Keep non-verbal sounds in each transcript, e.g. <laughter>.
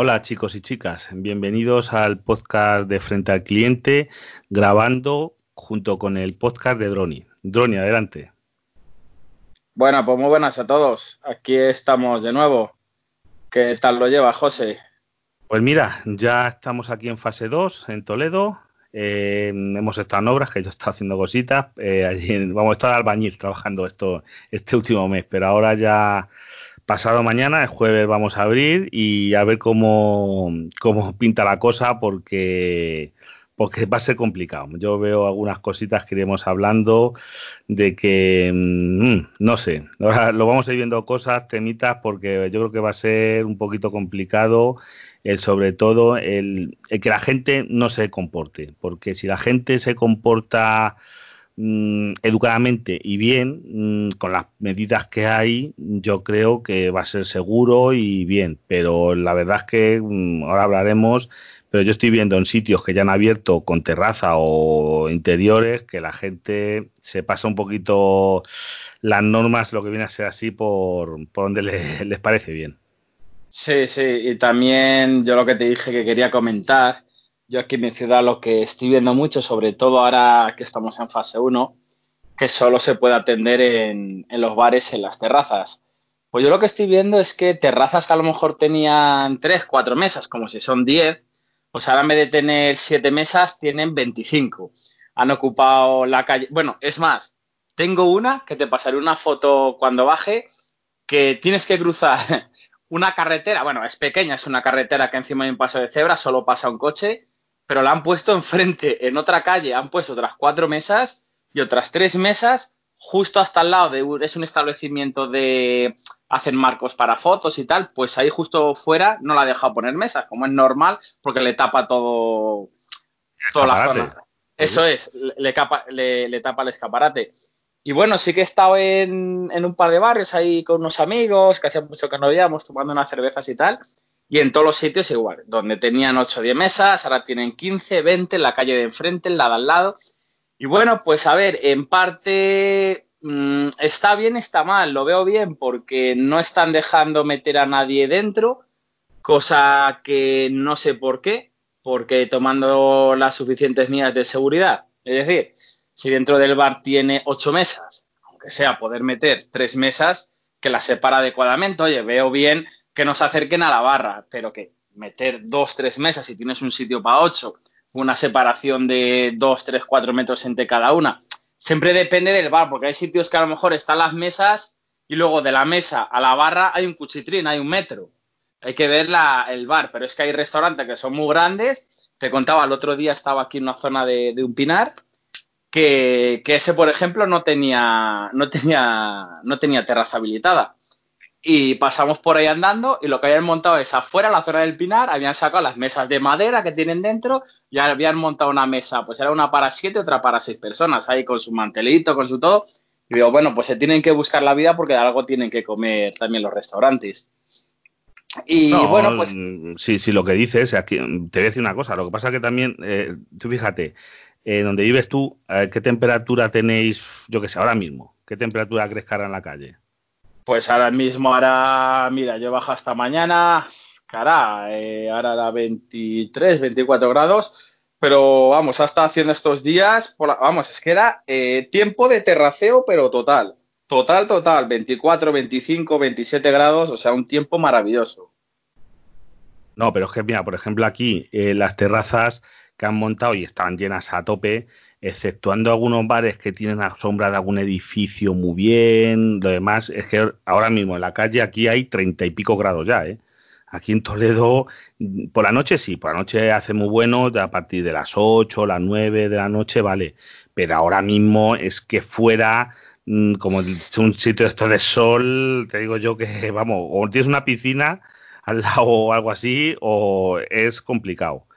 Hola chicos y chicas, bienvenidos al podcast de Frente al Cliente, grabando junto con el podcast de Droni. Droni, adelante. Bueno, pues muy buenas a todos. Aquí estamos de nuevo. ¿Qué tal lo lleva, José? Pues mira, ya estamos aquí en fase 2, en Toledo. Eh, hemos estado en obras, que yo he haciendo cositas. Eh, allí, vamos a estar albañil trabajando esto este último mes, pero ahora ya pasado mañana, el jueves, vamos a abrir y a ver cómo, cómo pinta la cosa porque, porque va a ser complicado. Yo veo algunas cositas que iremos hablando de que, mm, no sé, lo vamos a ir viendo cosas, temitas, porque yo creo que va a ser un poquito complicado el sobre todo el, el que la gente no se comporte, porque si la gente se comporta Mm, educadamente y bien, mm, con las medidas que hay, yo creo que va a ser seguro y bien. Pero la verdad es que mm, ahora hablaremos, pero yo estoy viendo en sitios que ya han abierto con terraza o interiores que la gente se pasa un poquito las normas, lo que viene a ser así, por, por donde <laughs> les parece bien. Sí, sí, y también yo lo que te dije que quería comentar yo aquí en ciudad lo que estoy viendo mucho, sobre todo ahora que estamos en fase 1, que solo se puede atender en, los bares, en las terrazas. Pues yo lo que estoy viendo es que terrazas que a lo mejor tenían 3, 4 mesas, como si son 10, pues ahora en vez de tener 7 mesas, tienen 25. Han ocupado la calle. Bueno, es más, tengo una que te pasaré una foto cuando baje, que tienes que cruzar <laughs> una carretera. Bueno, es pequeña, es una carretera que encima hay un paso de cebra, solo pasa un coche pero la han puesto enfrente, en otra calle, han puesto otras cuatro mesas y otras tres mesas justo hasta al lado de es un establecimiento de hacen marcos para fotos y tal, pues ahí justo fuera no la ha dejado poner mesas, como es normal, porque le tapa todo toda la zona. Eso es, le, tapa el escaparate. Y bueno, sí que he estado en, en, un par de barrios ahí con unos amigos, que hacía mucho que no veíamos, tomando unas cervezas y tal. Y en todos los sitios igual, donde tenían 8 o 10 mesas, ahora tienen 15, 20 en la calle de enfrente, en la al lado. Y bueno, pues a ver, en parte mmm, está bien, está mal, lo veo bien porque no están dejando meter a nadie dentro, cosa que no sé por qué, porque tomando las suficientes medidas de seguridad. Es decir, si dentro del bar tiene 8 mesas, aunque sea poder meter 3 mesas, que las separa adecuadamente. Oye, veo bien que nos acerquen a la barra, pero que meter dos, tres mesas si tienes un sitio para ocho, una separación de dos, tres, cuatro metros entre cada una. Siempre depende del bar, porque hay sitios que a lo mejor están las mesas y luego de la mesa a la barra hay un cuchitrín, hay un metro. Hay que ver el bar, pero es que hay restaurantes que son muy grandes. Te contaba, el otro día estaba aquí en una zona de, un pinar, que, que, ese, por ejemplo, no tenía, no tenía, no tenía terraza habilitada. Y pasamos por ahí andando y lo que habían montado es afuera, la zona del Pinar, habían sacado las mesas de madera que tienen dentro y habían montado una mesa, pues era una para siete, otra para seis personas, ahí con su mantelito, con su todo. Y digo, bueno, pues se tienen que buscar la vida porque de algo tienen que comer también los restaurantes. Y bueno, pues... Sí, sí, lo que dices, aquí, te voy a decir una cosa, lo que pasa que también, eh, tú fíjate, eh, donde vives tú, eh, ¿qué temperatura tenéis, yo que sé, ahora mismo? ¿Qué temperatura crees que hará en la calle? Pues ahora mismo, ahora, mira, yo bajo hasta mañana, cara, eh, ahora era 23, 24 grados, pero vamos, hasta haciendo estos días, vamos, es que era eh, tiempo de terraceo, pero total, total, total, 24, 25, 27 grados, o sea, un tiempo maravilloso. No, pero es que, mira, por ejemplo, aquí eh, las terrazas que han montado y están llenas a tope, exceptuando algunos bares que tienen la sombra de algún edificio muy bien, lo demás es que ahora mismo en la calle aquí hay treinta y pico grados ya, ¿eh? Aquí en Toledo, por la noche sí, por la noche hace muy bueno, a partir de las 8, las 9 de la noche, vale, pero ahora mismo es que fuera, mm, como un sitio esto de sol, te digo yo que, vamos, o tienes una piscina al lado o algo así, o es complicado.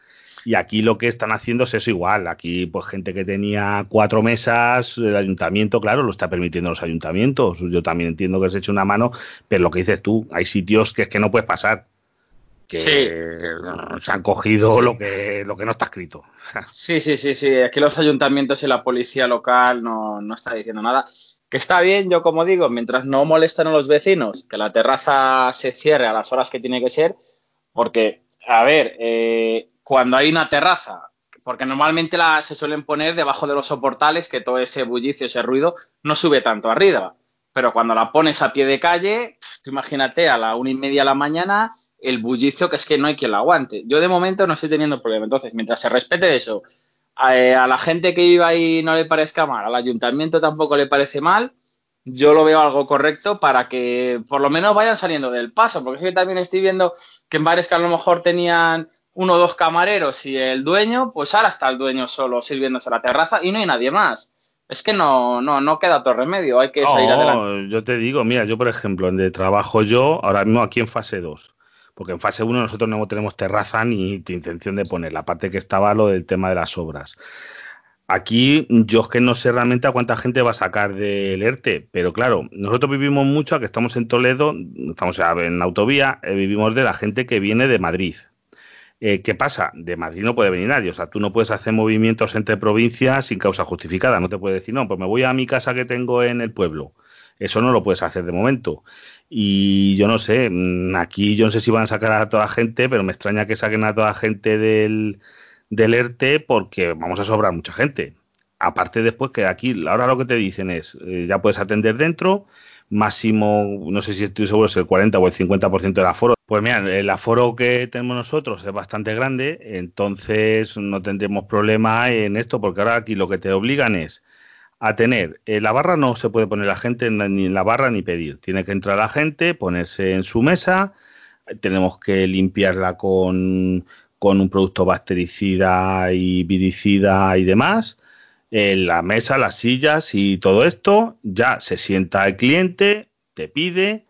Y aquí lo que están haciendo es eso igual. Aquí, pues, gente que tenía cuatro mesas, el ayuntamiento, claro, lo está permitiendo los ayuntamientos. Yo también entiendo que se eche una mano, pero lo que dices tú, hay sitios que es que no puedes pasar. Que se han cogido lo que lo que no está escrito. <laughs> Sí, sí, sí, sí. Aquí los ayuntamientos y la policía local no, no está diciendo nada. Que está bien, yo como digo, mientras no molesten a los vecinos, que la terraza se cierre a las horas que tiene que ser, porque a ver, eh, cuando hay una terraza, porque normalmente la, se suelen poner debajo de los soportales, que todo ese bullicio, ese ruido, no sube tanto arriba. Pero cuando la pones a pie de calle, imagínate a la una y media de la mañana, el bullicio que es que no hay quien lo aguante. Yo de momento no estoy teniendo problema. Entonces, mientras se respete eso, a, eh, a la gente que viva ahí no le parezca mal, al ayuntamiento tampoco le parece mal, yo lo veo algo correcto para que por lo menos vayan saliendo del paso, porque es que también estoy viendo que en bares que a lo mejor tenían uno o dos camareros y el dueño, pues ahora está el dueño solo sirviéndose la terraza y no hay nadie más. Es que no, no, no queda otro remedio, hay que salir adelante. Yo te digo, mira, yo por ejemplo, donde trabajo yo, ahora mismo aquí en fase 2, porque en fase 1 nosotros no tenemos terraza ni intención de poner, la parte que estaba lo del tema de las obras. Aquí yo es que no sé realmente a cuánta gente va a sacar del ERTE, pero claro, nosotros vivimos mucho, que estamos en Toledo, estamos en autovía, eh, vivimos de la gente que viene de Madrid. Eh, ¿Qué pasa? De Madrid no puede venir nadie, o sea, tú no puedes hacer movimientos entre provincias sin causa justificada, no te puedes decir, no, pues me voy a mi casa que tengo en el pueblo. Eso no lo puedes hacer de momento. Y yo no sé, mm, aquí yo no sé si van a sacar a toda gente, pero me extraña que saquen a toda gente del, del ERTE porque vamos a sobrar mucha gente. Aparte después que aquí, ahora lo que te dicen es, eh, ya puedes atender dentro, máximo, no sé si estoy seguro, es el 40 o el 50% del aforo. Pues mira, el aforo que tenemos nosotros es bastante grande, entonces no tendremos problema en esto, porque ahora aquí lo que te obligan es a tener, en la barra no se puede poner la gente ni en la barra ni pedir, tiene que entrar la gente, ponerse en su mesa, tenemos que limpiarla con, con un producto bactericida y viricida y demás. En la mesa, las sillas y todo esto, ya se sienta el cliente, te pide,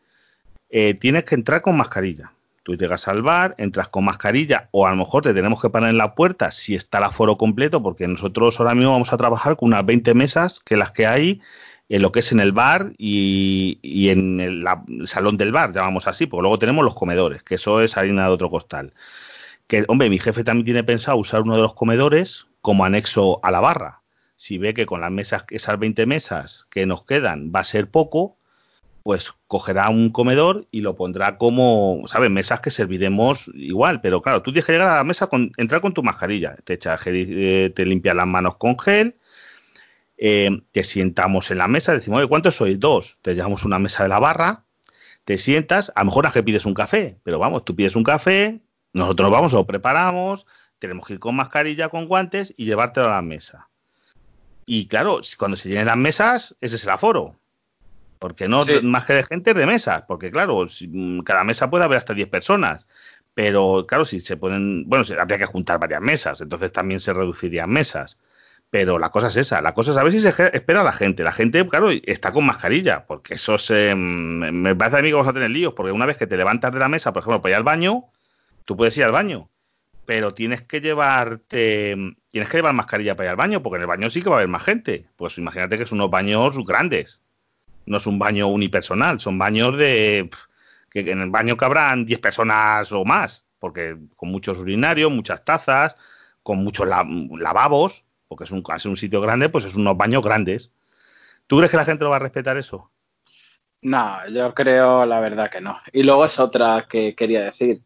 eh, tienes que entrar con mascarilla. Tú llegas al bar, entras con mascarilla o a lo mejor te tenemos que parar en la puerta si está el aforo completo, porque nosotros ahora mismo vamos a trabajar con unas 20 mesas que las que hay en lo que es en el bar y, en el, el, salón del bar, llamamos así, porque luego tenemos los comedores, que eso es harina de otro costal que, hombre, mi jefe también tiene pensado usar uno de los comedores como anexo a la barra. Si ve que con las mesas, esas 20 mesas que nos quedan va a ser poco, pues cogerá un comedor y lo pondrá como, ¿sabes? Mesas que serviremos igual, pero claro, tú tienes que llegar a la mesa con, entrar con tu mascarilla, te echas eh, te limpias las manos con gel, eh, te sientamos en la mesa, decimos, oye, ¿cuántos sois? Dos, te llevamos una mesa de la barra, te sientas, a lo mejor a que pides un café, pero vamos, tú pides un café, nosotros nos vamos, lo preparamos, tenemos que ir con mascarilla, con guantes y llevártelo a la mesa. Y claro, cuando se llenen las mesas, ese es el aforo. Porque no más que de gente de mesas, porque claro, mm, cada mesa puede haber hasta 10 personas. Pero claro, si se pueden, bueno, habría que juntar varias mesas, entonces también se reducirían mesas. Pero la cosa es esa, la cosa es a ver si se espera la gente. La gente, claro, está con mascarilla, porque eso se, mm, me parece a mí que vamos a tener líos, porque una vez que te levantas de la mesa, por ejemplo, para ir al baño, tú puedes ir al baño, pero tienes que llevarte, tienes que llevar mascarilla para ir al baño, porque en el baño sí que va a haber más gente. Pues imagínate que son unos baños grandes, no es un baño unipersonal, son baños de que en el baño cabrán 10 personas o más, porque con muchos urinarios, muchas tazas, con muchos lavabos, porque es un, un sitio grande, pues es unos baños grandes. ¿Tú crees que la gente lo va a respetar eso? No, yo creo la verdad que no. Y luego es otra que quería decir.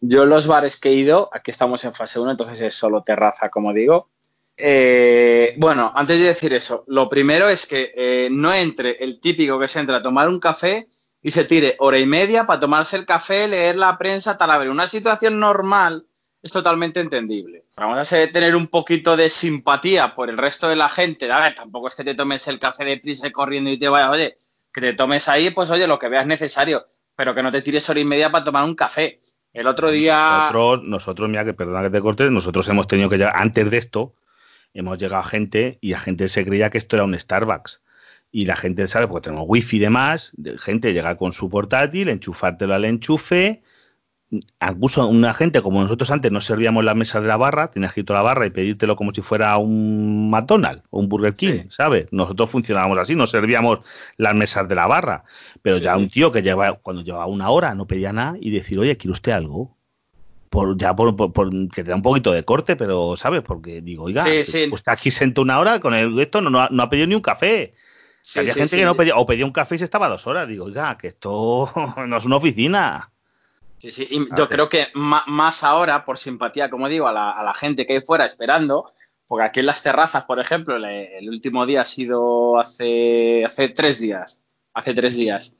Yo los bares que he ido, aquí estamos en fase 1, entonces es solo terraza, como digo. Eh, bueno, antes de decir eso, lo primero es que eh, no entre el típico que se entra a tomar un café y se tire hora y media para tomarse el café, leer la prensa, tal. A ver, una situación normal es totalmente entendible. Vamos a tener un poquito de simpatía por el resto de la gente. A ver, tampoco es que te tomes el café de prisa corriendo y te vayas, oye, que te tomes ahí, pues oye, lo que veas necesario, pero que no te tires hora y media para tomar un café. El otro día. Nosotros, nosotros, mira, que perdona que te corte, nosotros hemos tenido que llegar, antes de esto, hemos llegado a gente y la gente se creía que esto era un Starbucks. Y la gente sabe, porque tenemos wifi y demás, de gente llegar con su portátil, enchufártelo al enchufe, incluso una gente como nosotros antes no servíamos las mesas de la barra, tenías que ir a la barra y pedírtelo como si fuera un McDonald's o un Burger King, ¿sabes? Nosotros funcionábamos así, no servíamos las mesas de la barra, pero ya un tío que lleva cuando llevaba una hora no pedía nada y decir, oye, ¿quiere usted algo? Por, ya por, que te da un poquito de corte, pero ¿sabes? Porque digo, oiga, pues está aquí sentado una hora con el, esto no, no, ha, pedido ni un café. había gente que no pedía, o pedía un café y se estaba dos horas. Digo, oiga, que esto <laughs> no es una oficina. Sí, sí, y yo creo que más ahora, por simpatía, como digo, a la, gente que hay fuera esperando, porque aquí en las terrazas, por ejemplo, el, último día ha sido hace, hace tres días, hace tres días.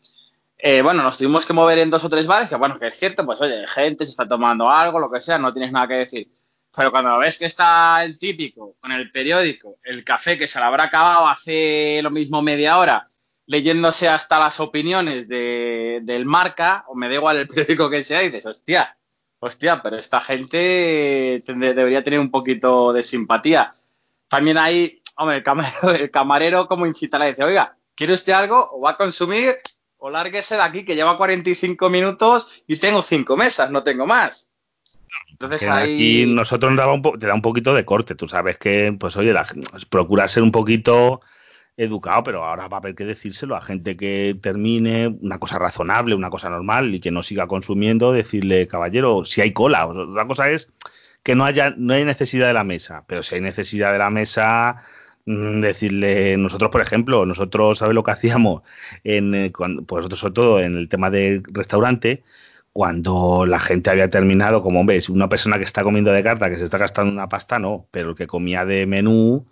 Eh, bueno, nos tuvimos que mover en dos o tres bares, que bueno, que es cierto, pues oye, gente se está tomando algo, lo que sea, no tienes nada que decir. Pero cuando ves que está el típico con el periódico, el café que se lo habrá acabado hace lo mismo media hora, leyéndose hasta las opiniones de, del marca, o me da igual el periódico que sea, y dices, hostia, hostia, pero esta gente debería tener un poquito de simpatía. También hay, hombre, el camarero, <laughs> el camarero como incita a decir, oiga, ¿quiere usted algo? ¿O va a consumir? O lárguese de aquí, que lleva 45 minutos y tengo cinco mesas, no tengo más. Entonces aquí nosotros nos daba un te da un poquito de corte. Tú sabes que, pues oye, la, procura ser un poquito educado, pero ahora va a haber que decírselo a gente que termine una cosa razonable, una cosa normal y que no siga consumiendo, decirle, caballero, si hay cola. Otra cosa es que no haya, no hay necesidad de la mesa, pero si hay necesidad de la mesa, mm, decirle, nosotros, por ejemplo, nosotros, ¿sabes lo que hacíamos? En, eh, cuando, pues nosotros, sobre todo en el tema del restaurante, cuando la gente había terminado, como ves, una persona que está comiendo de carta, que se está gastando una pasta, no, pero el que comía de menú,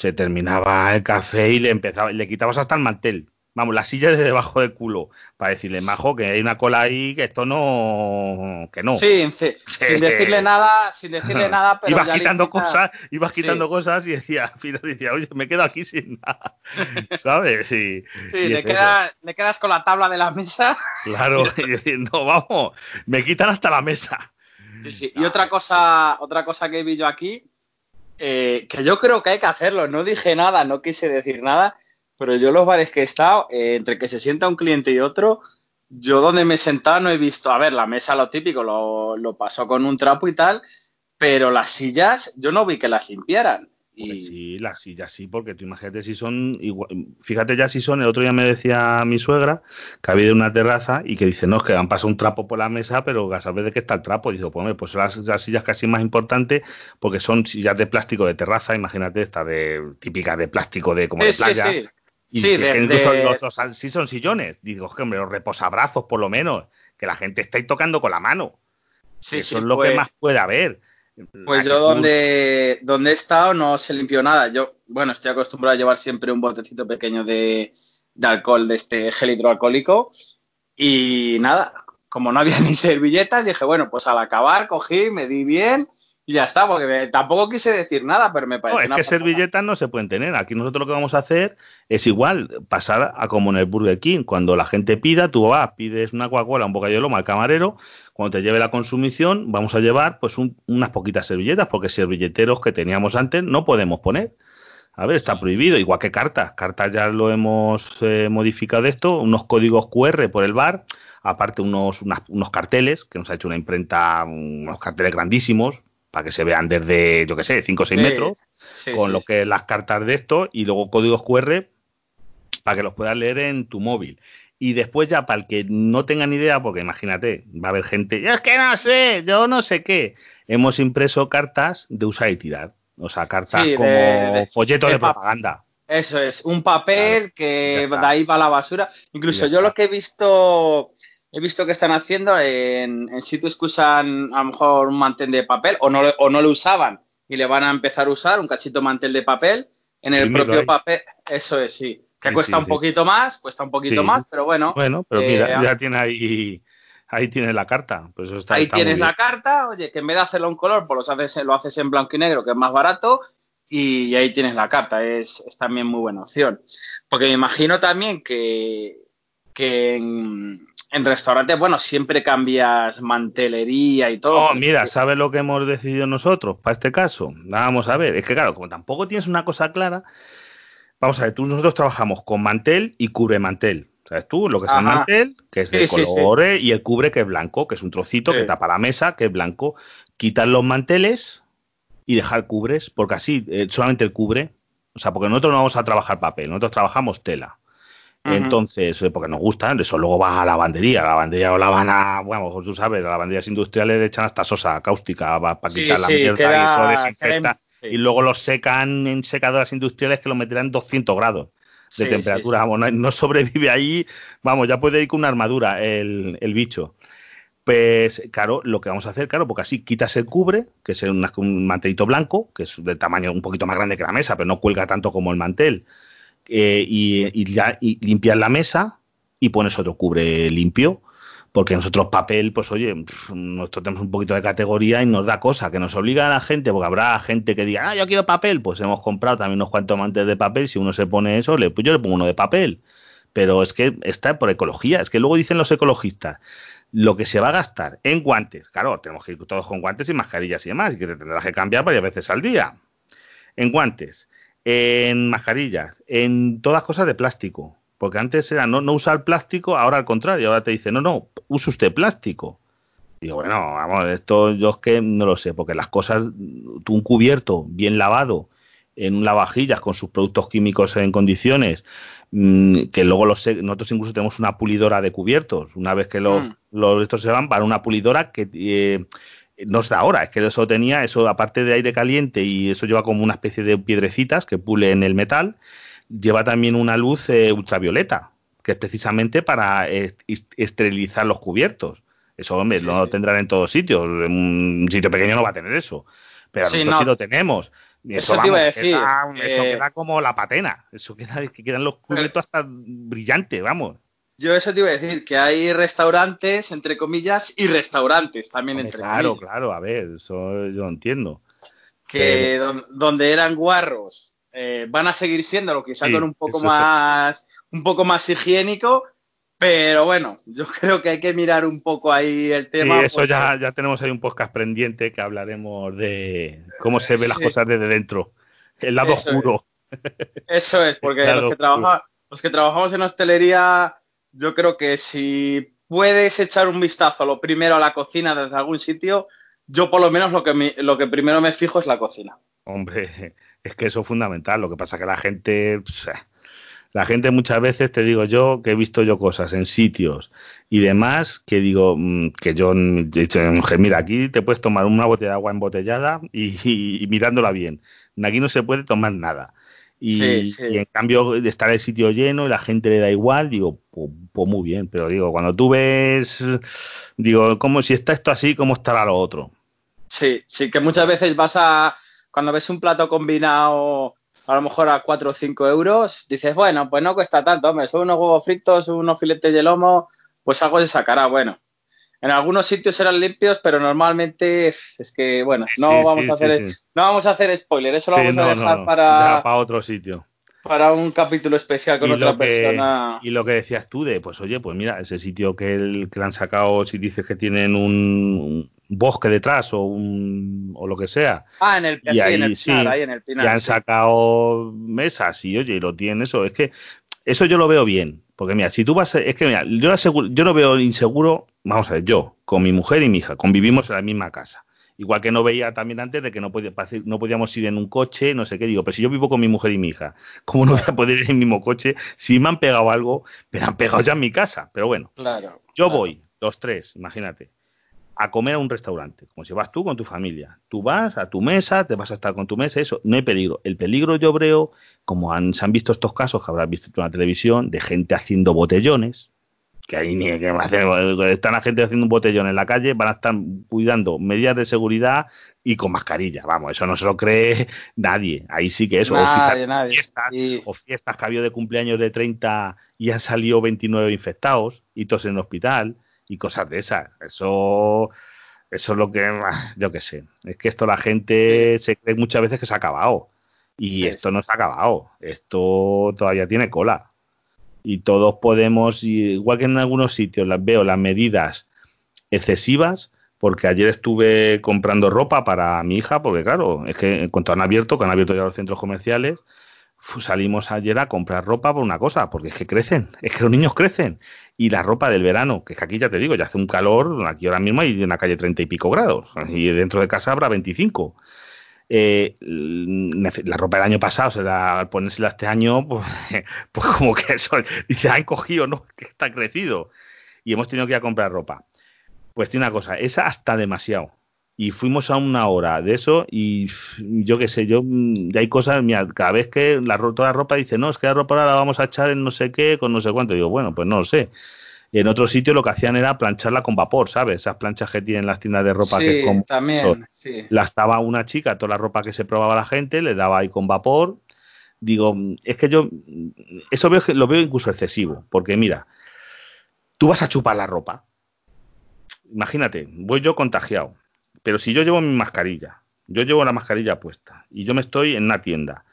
se terminaba el café y le empezaba, le quitabas hasta el mantel. Vamos, la silla de debajo del culo, para decirle, majo, que hay una cola ahí, que esto no, que no. Sí, sin <laughs> decirle nada, sin decirle <laughs> nada, pero ibas quitando cosas, ibas quitando cosas y decía, al final decía, oye, me quedo aquí sin nada, <laughs> ¿sabes? Sí, sí le, le, quedas con la tabla de la mesa. Claro, y diciendo, vamos, me quitan hasta la mesa. Sí, sí. Y otra cosa, otra cosa que vi yo aquí, eh, que yo creo que hay que hacerlo. No dije nada, no quise decir nada, pero yo los bares que he estado, eh, entre que se sienta un cliente y otro, yo donde me he sentado no he visto, a ver, la mesa lo típico, lo, lo pasó con un trapo y tal, pero las sillas yo no vi que las limpiaran. Y... Sí, las sillas sí, porque tú imagínate si son, igual, fíjate ya si son, el otro día me decía mi suegra que ha habido una terraza y que dice, no, es que han pasado un trapo por la mesa, pero a saber de qué está el trapo. Y dice, pues, pues las, las, sillas casi más importantes porque son sillas de plástico de terraza, imagínate, esta de típica de plástico de como de playa. Sí, sí. sí, de, incluso Los, sí son sillones. Digo, que hombre, los reposabrazos por lo menos, que la gente está ahí tocando con la mano. Sí, Eso es lo que pues más puede haber. Pues yo donde, donde he estado no se limpió nada. Yo, bueno, estoy acostumbrado a llevar siempre un botecito pequeño de, alcohol, de este gel hidroalcohólico. Y nada, como no había <laughs> ni servilletas, dije, bueno, pues al acabar cogí, me di bien y ya está, porque tampoco quise decir nada, pero me parece. No, es que servilletas no se pueden tener. Aquí nosotros lo que vamos a hacer es igual, pasar a como en el Burger King. Cuando la gente pida, tú vas, pides una Coca-Cola, un bocadillo de loma al camarero, cuando te lleve la consumición, vamos a llevar pues unas poquitas servilletas, porque servilleteros que teníamos antes no podemos poner. A ver, está prohibido, igual que cartas. Cartas ya lo hemos eh, modificado esto, unos códigos QR por el bar, aparte unos, unos carteles, que nos ha hecho una imprenta, unos carteles grandísimos, para que se vean desde, yo qué sé, 5 o 6 metros, con lo que las cartas de esto, y luego códigos QR para que los puedas leer en tu móvil. Y después ya para el que no tenga ni idea, porque imagínate, va a haber gente, es que no sé, yo no sé qué. Hemos impreso cartas de usar y tirar. O sea, cartas como folletos de, propaganda. Eso es, un papel que de ahí va la basura. Incluso yo lo que he visto, he visto que están haciendo en, sitios que usan a lo mejor un mantel de papel o no, o no lo usaban y le van a empezar a usar un cachito mantel de papel en el propio papel. Eso es, sí. Que cuesta un poquito más, cuesta un poquito más, pero bueno. Bueno, pero mira, eh, ya tiene ahí, ahí tienes la carta. Pues está, ahí tienes la carta, oye, que en vez de hacerlo en color, pues lo haces, lo haces en blanco y negro, que es más barato, y ahí tienes la carta. Es, es también muy buena opción. Porque me imagino también que, que en, en restaurantes, bueno, siempre cambias mantelería y todo. Oh, mira, ¿sabes lo que hemos decidido nosotros para este caso? Vamos a ver, es que claro, como tampoco tienes una cosa clara, Vamos a ver, tú nosotros trabajamos con mantel y cubre mantel. ¿Sabes tú? Lo que es el mantel, que es de color, y el cubre, que es blanco, que es un trocito que tapa la mesa, que es blanco. Quitar los manteles y dejar cubres, porque así eh, solamente el cubre. O sea, porque nosotros no vamos a trabajar papel, nosotros trabajamos tela. Entonces, porque nos gusta, eso luego va a la lavandería. La lavandería o la van a, bueno, tú sabes, las lavanderías industriales le echan hasta sosa cáustica para, quitar la mierda y eso desinfecta y luego los secan en secadoras industriales que lo meterán 200 grados de temperatura. Vamos, no, sobrevive ahí, vamos, ya puede ir con una armadura el, bicho. Pues claro, lo que vamos a hacer, claro, porque así quitas el cubre, que es un, mantelito blanco, que es de tamaño un poquito más grande que la mesa, pero no cuelga tanto como el mantel, eh, y, y limpias la mesa y pones otro cubre limpio. Porque nosotros papel, pues oye, nosotros tenemos un poquito de categoría y nos da cosa, que nos obliga a la gente, porque habrá gente que diga, ah, yo quiero papel, pues hemos comprado también unos cuantos mantes de papel, si uno se pone eso, le, pues yo le pongo uno de papel, pero es que está por ecología, es que luego dicen los ecologistas, lo que se va a gastar en guantes, claro, tenemos que ir todos con guantes y mascarillas y demás, y que te tendrás que cambiar varias veces al día, en guantes, en mascarillas, en todas cosas de plástico, porque antes era no, no usar plástico, ahora al contrario, ahora te dice, no, no, use usted plástico. Y digo, bueno, vamos, esto yo es que no lo sé, porque las cosas, tú un cubierto bien lavado en un lavavajillas con sus productos químicos en condiciones, mm, que luego los, nosotros incluso tenemos una pulidora de cubiertos. Una vez que los, mm. los estos se van para una pulidora que eh, no es de ahora, es que eso tenía, eso aparte de aire caliente y eso lleva como una especie de piedrecitas que pule en el metal lleva también una luz eh, ultravioleta, que es precisamente para esterilizar los cubiertos. Eso, hombre, no lo tendrán en todos sitios. En un sitio pequeño no va a tener eso. Pero nosotros sí lo tenemos. Eso, te iba a decir. Eso queda como la patena. Eso queda, que quedan los cubiertos hasta brillantes, vamos. Yo eso te iba a decir, que hay restaurantes, entre comillas, y restaurantes también, entre claro, Claro, claro, a ver, eso yo entiendo. Que donde eran guarros eh, van a seguir siendo lo que con un poco más un poco más higiénico pero bueno, <laughs> yo creo que hay que mirar un poco ahí el tema. Sí, eso ya, ya tenemos ahí un podcast pendiente que hablaremos de cómo se ven las cosas desde dentro, el lado oscuro. Eso es, porque <laughs> los que, los que trabajamos en hostelería, yo creo que si puedes echar un vistazo lo primero a la cocina desde algún sitio, yo por lo menos lo que, lo que primero me fijo es la cocina. Hombre, <laughs> es que eso es fundamental. Lo que pasa es que la gente, la gente muchas veces, te digo yo, que he visto yo cosas en sitios y demás, que digo, mm, que yo dicho, mira, aquí te puedes tomar una botella de agua embotellada y, <laughs> mirándola bien. Aquí no se puede tomar nada. Y, en cambio de estar el sitio lleno y la gente le da igual, digo, pues, pues, muy bien, pero digo, cuando tú ves, digo, como si está esto así, ¿cómo estará lo otro? Sí, sí, que muchas veces vas a, cuando ves un plato combinado a lo mejor a 4 o 5 euros, dices, bueno, pues no cuesta tanto, hombre, son unos huevos fritos, unos filetes de lomo, pues algo se sacará, bueno. En algunos sitios eran limpios, pero normalmente es que, bueno, no, vamos, a hacer, no vamos a hacer spoiler, eso lo vamos a dejar para, para otro sitio. Para un capítulo especial con otra persona. Y lo que decías tú de, pues oye, pues mira, ese sitio que, el, que han sacado, si dices que tienen un, bosque detrás o, un, o lo que sea. Ah, en el, y ahí, en el ahí en el Y han sacado mesas y oye, y lo tienen eso. Es que eso yo lo veo bien. Porque mira, si tú vas, es que mira, yo, yo no veo inseguro, vamos a ver, yo, con mi mujer y mi hija, convivimos en la misma casa. Igual que no veía también antes de que no, podía, no podíamos ir en un coche, no sé qué, digo, pero si yo vivo con mi mujer y mi hija, ¿cómo no voy a poder ir en el mismo coche? Si me han pegado algo, me han pegado ya en mi casa, pero bueno. Claro. Yo voy, los tres, imagínate a comer a un restaurante, como si vas tú con tu familia. Tú vas a tu mesa, te vas a estar con tu mesa, eso, no hay peligro. El peligro yo veo, como han, se han visto estos casos que habrás visto en la televisión, de gente haciendo botellones, que ahí ni que <laughs> están la gente haciendo un botellón en la calle, van a estar cuidando medidas de seguridad y con mascarilla. Vamos, eso no se lo cree <laughs> nadie. Ahí sí que eso. Nadie, nadie. Fiestas, O fiestas que ha habido de cumpleaños de 30 y han salido 29 infectados y todos en el hospital y cosas de esas. Eso, eso es lo que, yo qué sé, es que esto la gente se cree muchas veces que se ha acabado. Y esto no se ha acabado, esto todavía tiene cola. Y todos podemos, igual que en algunos sitios las veo las medidas excesivas, porque ayer estuve comprando ropa para mi hija, porque claro, es que en cuanto han abierto, que han abierto ya los centros comerciales, salimos ayer a comprar ropa por una cosa, porque es que crecen, <laughs> es que los niños crecen. Y la ropa del verano, que es que aquí ya te digo, ya hace un calor, aquí ahora mismo hay en la calle treinta y pico grados, y dentro de casa habrá 25. Eh, la ropa del año pasado, se la, ponérsela este año, <laughs> pues, pues, como que eso, dice, han cogido, ¿no? Que está crecido. Y hemos tenido que ir a comprar ropa. Pues tiene una cosa, esa hasta demasiado y fuimos a una hora de eso y yo qué sé, yo mm, ya hay cosas, mira, cada vez que la, toda la ropa dice, no, es que la ropa ahora la vamos a echar en no sé qué, con no sé cuánto, digo, bueno, pues no lo sé. En otro sitio lo que hacían era plancharla con vapor, ¿sabes? Esas planchas que tienen las tiendas de ropa que es como... también, sí. La estaba una chica, toda la ropa que se probaba la gente, le daba ahí con vapor. Digo, es que yo eso veo, lo veo incluso excesivo, porque mira, tú vas a chupar la ropa. Imagínate, voy yo contagiado, pero si yo llevo mi mascarilla, yo llevo la mascarilla puesta y yo me estoy en una tienda,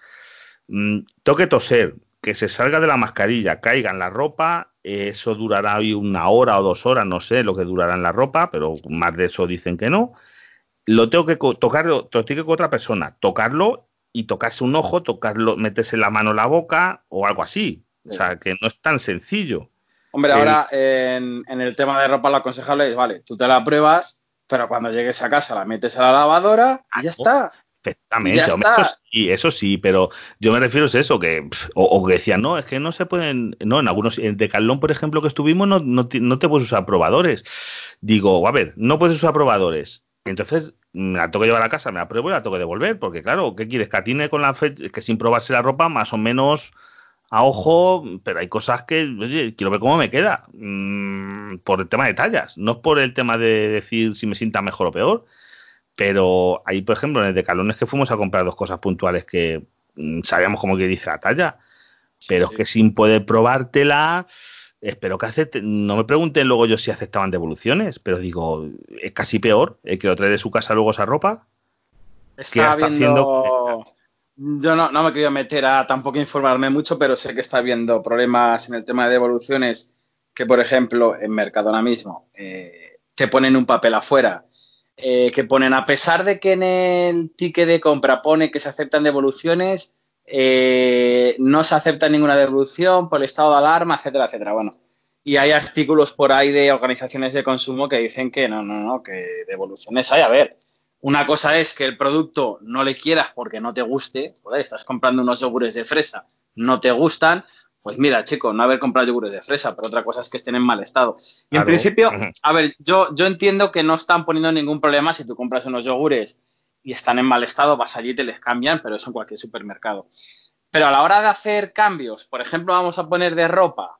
mmm, tengo que toser, que se salga de la mascarilla, caiga en la ropa, eso durará hoy una hora o dos horas, no sé lo que durará en la ropa, pero más de eso dicen que no. Lo tengo que tocarlo, lo tengo que con otra persona, tocarlo y tocarse un ojo, tocarlo, meterse la mano en la boca o algo así. O sea, que no es tan sencillo. Hombre, ahora en, en, el tema de ropa lo aconsejable es, vale, tú te la pruebas, pero cuando llegues a casa la metes a la lavadora y ya está. Perfectamente, eso sí, eso sí, pero yo me refiero a eso, que, o, o, que decían, no, es que no se pueden, no, en algunos, en Decathlon, por ejemplo, que estuvimos, no, no, no te puedes usar probadores. Digo, a ver, no puedes usar probadores. Entonces, me la tengo que llevar a casa, me la pruebo y la tengo que devolver, porque claro, ¿qué quieres? Que atine con la fecha, que sin probarse la ropa, más o menos a ojo, pero hay cosas que, oye, quiero ver cómo me queda, mmm, por el tema de tallas, no es por el tema de decir si me sienta mejor o peor, pero ahí, por ejemplo, en el Decathlon es que fuimos a comprar dos cosas puntuales que mmm, sabíamos cómo que dice la talla, pero sí, sí. es que sin poder probártela, espero que acepten, no me pregunten luego yo si aceptaban devoluciones, pero digo, es casi peor el que lo trae de su casa luego esa ropa. Está, está viendo... haciendo yo no, no, me quería meter a tampoco informarme mucho, pero sé que está habiendo problemas en el tema de devoluciones, que por ejemplo en Mercadona mismo eh, te ponen un papel afuera, eh, que ponen a pesar de que en el ticket de compra pone que se aceptan devoluciones, eh, no se acepta ninguna devolución por el estado de alarma, etcétera, etcétera. Bueno, y hay artículos por ahí de organizaciones de consumo que dicen que no, no, no, que devoluciones hay. A ver, una cosa es que el producto no le quieras porque no te guste, joder, estás comprando unos yogures de fresa, no te gustan, pues mira, chico, no haber comprado yogures de fresa, pero otra cosa es que estén en mal estado. Y claro. en principio, a ver, yo, yo entiendo que no están poniendo ningún problema si tú compras unos yogures y están en mal estado, vas allí y te les cambian, pero eso en cualquier supermercado. Pero a la hora de hacer cambios, por ejemplo, vamos a poner de ropa,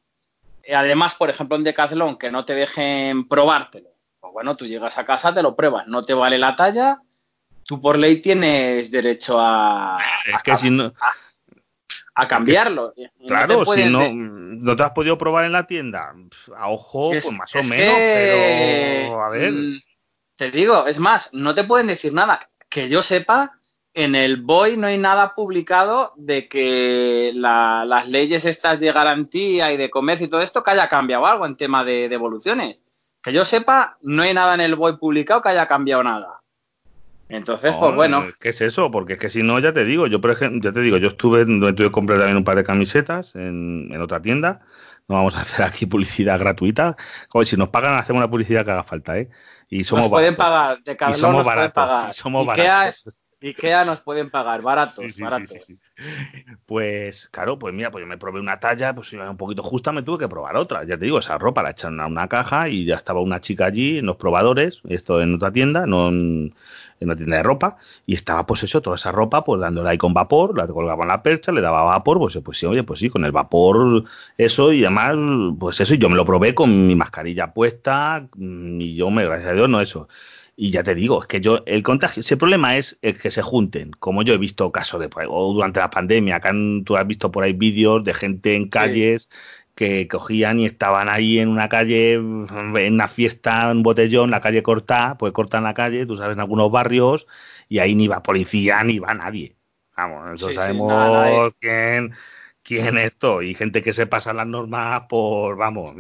eh, además, por ejemplo, en Decathlon, que no te dejen probártelo, pues bueno, tú llegas a casa, te lo pruebas, no te vale la talla, tú por ley tienes derecho a. Es que a, si no. A, a cambiarlo. Claro, no si no, no te has podido probar en la tienda, a ojo, es, pues más o menos, que, pero a ver. Mm, Te digo, es más, no te pueden decir nada. Que yo sepa, en el BOI no hay nada publicado de que la, las leyes estas de garantía y de comercio y todo esto que haya cambiado algo en tema de devoluciones. Que yo sepa, no hay nada en el BOI publicado que haya cambiado nada. Entonces, pues bueno. ¿Qué es eso? Porque es que si no, ya te digo, yo por ejemplo, ya te digo, yo estuve, tuve que comprar también un par de camisetas en, en, otra tienda. No vamos a hacer aquí publicidad gratuita. Joder, si nos pagan, hacemos una publicidad que haga falta, ¿eh? Y somos nos pueden pagar, de y somos nos baratos, pueden pagar. Y somos Ikea baratos. Es, Ikea nos pueden pagar, baratos, Sí, sí, baratos. sí. Pues claro, pues mira, pues yo me probé una talla, pues un poquito justa, me tuve que probar otra. Ya te digo, esa ropa la echan a una caja y ya estaba una chica allí en los probadores, esto en otra tienda, no en, en una tienda de ropa, y estaba pues eso, toda esa ropa, pues dándola ahí con vapor, la colgaba en la percha, le daba vapor, pues, pues sí, oye, pues sí, con el vapor, eso, y además, pues eso, y yo me lo probé con mi mascarilla puesta, mm, y yo me, gracias a Dios, no eso. Y ya te digo, es que yo, el contagio, ese problema es el que se junten, como yo he visto casos de, o durante la pandemia, acá tú has visto por ahí vídeos de gente en calles sí. que cogían y estaban ahí en una calle, en una fiesta, en un botellón, la calle corta, pues cortan la calle, tú sabes, en algunos barrios, y ahí ni va policía ni va nadie. Vamos, nosotros sí, sabemos sí, nada, quién, quién es esto, y gente que se pasa las normas por, vamos,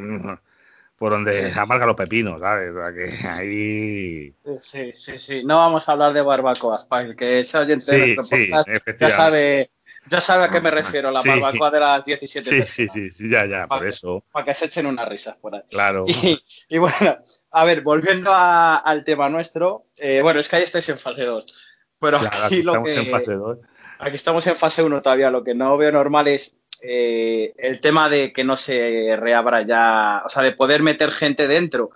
por donde se amargan los pepinos, ¿sabes? O sea, que ahí... Sí, sí, sí. No vamos a hablar de barbacoas, para el que es oyente sí, de nuestro sí, podcast ya sabe, ya sabe a qué me refiero, la barbacoa de las 17 sí, personas. Sí, sí, sí, ya, ya, por eso. Para que se echen unas risas por ahí. Claro. Y, y bueno, a ver, volviendo a, al tema nuestro, eh, bueno, es que ahí estáis en fase 2, pero claro, aquí, aquí lo estamos que... en fase 2. Aquí estamos en fase 1 todavía, lo que no veo normal es eh, el tema de que no se reabra ya, o sea, de poder meter gente dentro.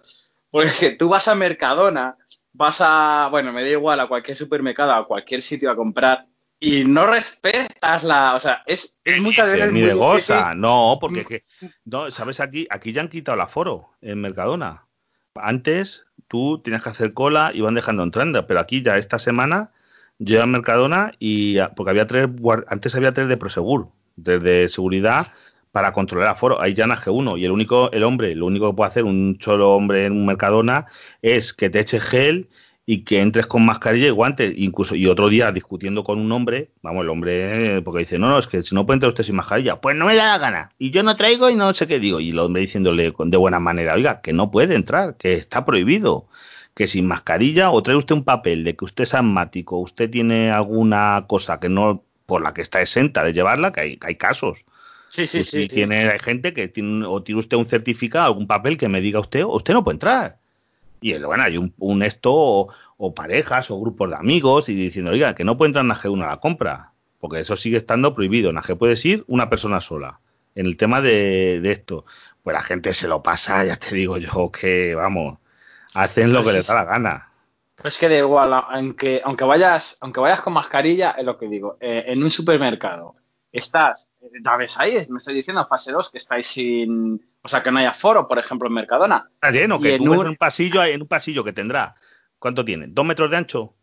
Porque tú vas a Mercadona, vas a, bueno, me da igual, a cualquier supermercado, a cualquier sitio a comprar, y no respetas la, o sea, es, muchas veces muy difícil. No, porque que, no, sabes aquí, aquí ya han quitado el aforo en Mercadona. Antes tú tienes que hacer cola y van dejando entrando, pero aquí ya esta semana yo a Mercadona y porque había tres, antes había tres de Prosegur, desde seguridad para controlar aforo. Ahí ya en G1 y el único, el hombre, lo único que puede hacer un solo hombre en un Mercadona es que te eche gel y que entres con mascarilla y guantes, incluso, y otro día discutiendo con un hombre, vamos, el hombre, porque dice, no, no, es que si no puede entrar usted sin mascarilla, pues no me da la gana, y yo no traigo y no sé qué digo, y el hombre diciéndole de buena manera, oiga, que no puede entrar, que está prohibido, que sin mascarilla, o trae usted un papel de que usted es asmático, usted tiene alguna cosa que no, por la que está exenta de llevarla, que hay, hay casos. Sí, sí, sí, Tiene, Hay gente que tiene, o tiene usted un certificado, algún papel que me diga usted, usted no puede entrar. Y bueno, hay un, esto o, parejas o grupos de amigos y diciendo, oiga, que no puede entrar en AG1 a la compra, porque eso sigue estando prohibido. En AG puedes ir una persona sola. En el tema de, esto, pues la gente se lo pasa, ya te digo yo que, vamos, hacen lo pues que les da la gana. Pues que da igual, aunque, aunque, vayas, aunque vayas con mascarilla, es lo que digo, eh, en un supermercado estás, ya ves ahí, me estoy diciendo fase 2 que estáis sin, o sea, que no haya foro, por ejemplo, en Mercadona. Está lleno, que en un... pasillo, en un pasillo que tendrá, ¿cuánto tiene? ¿Dos metros de ancho?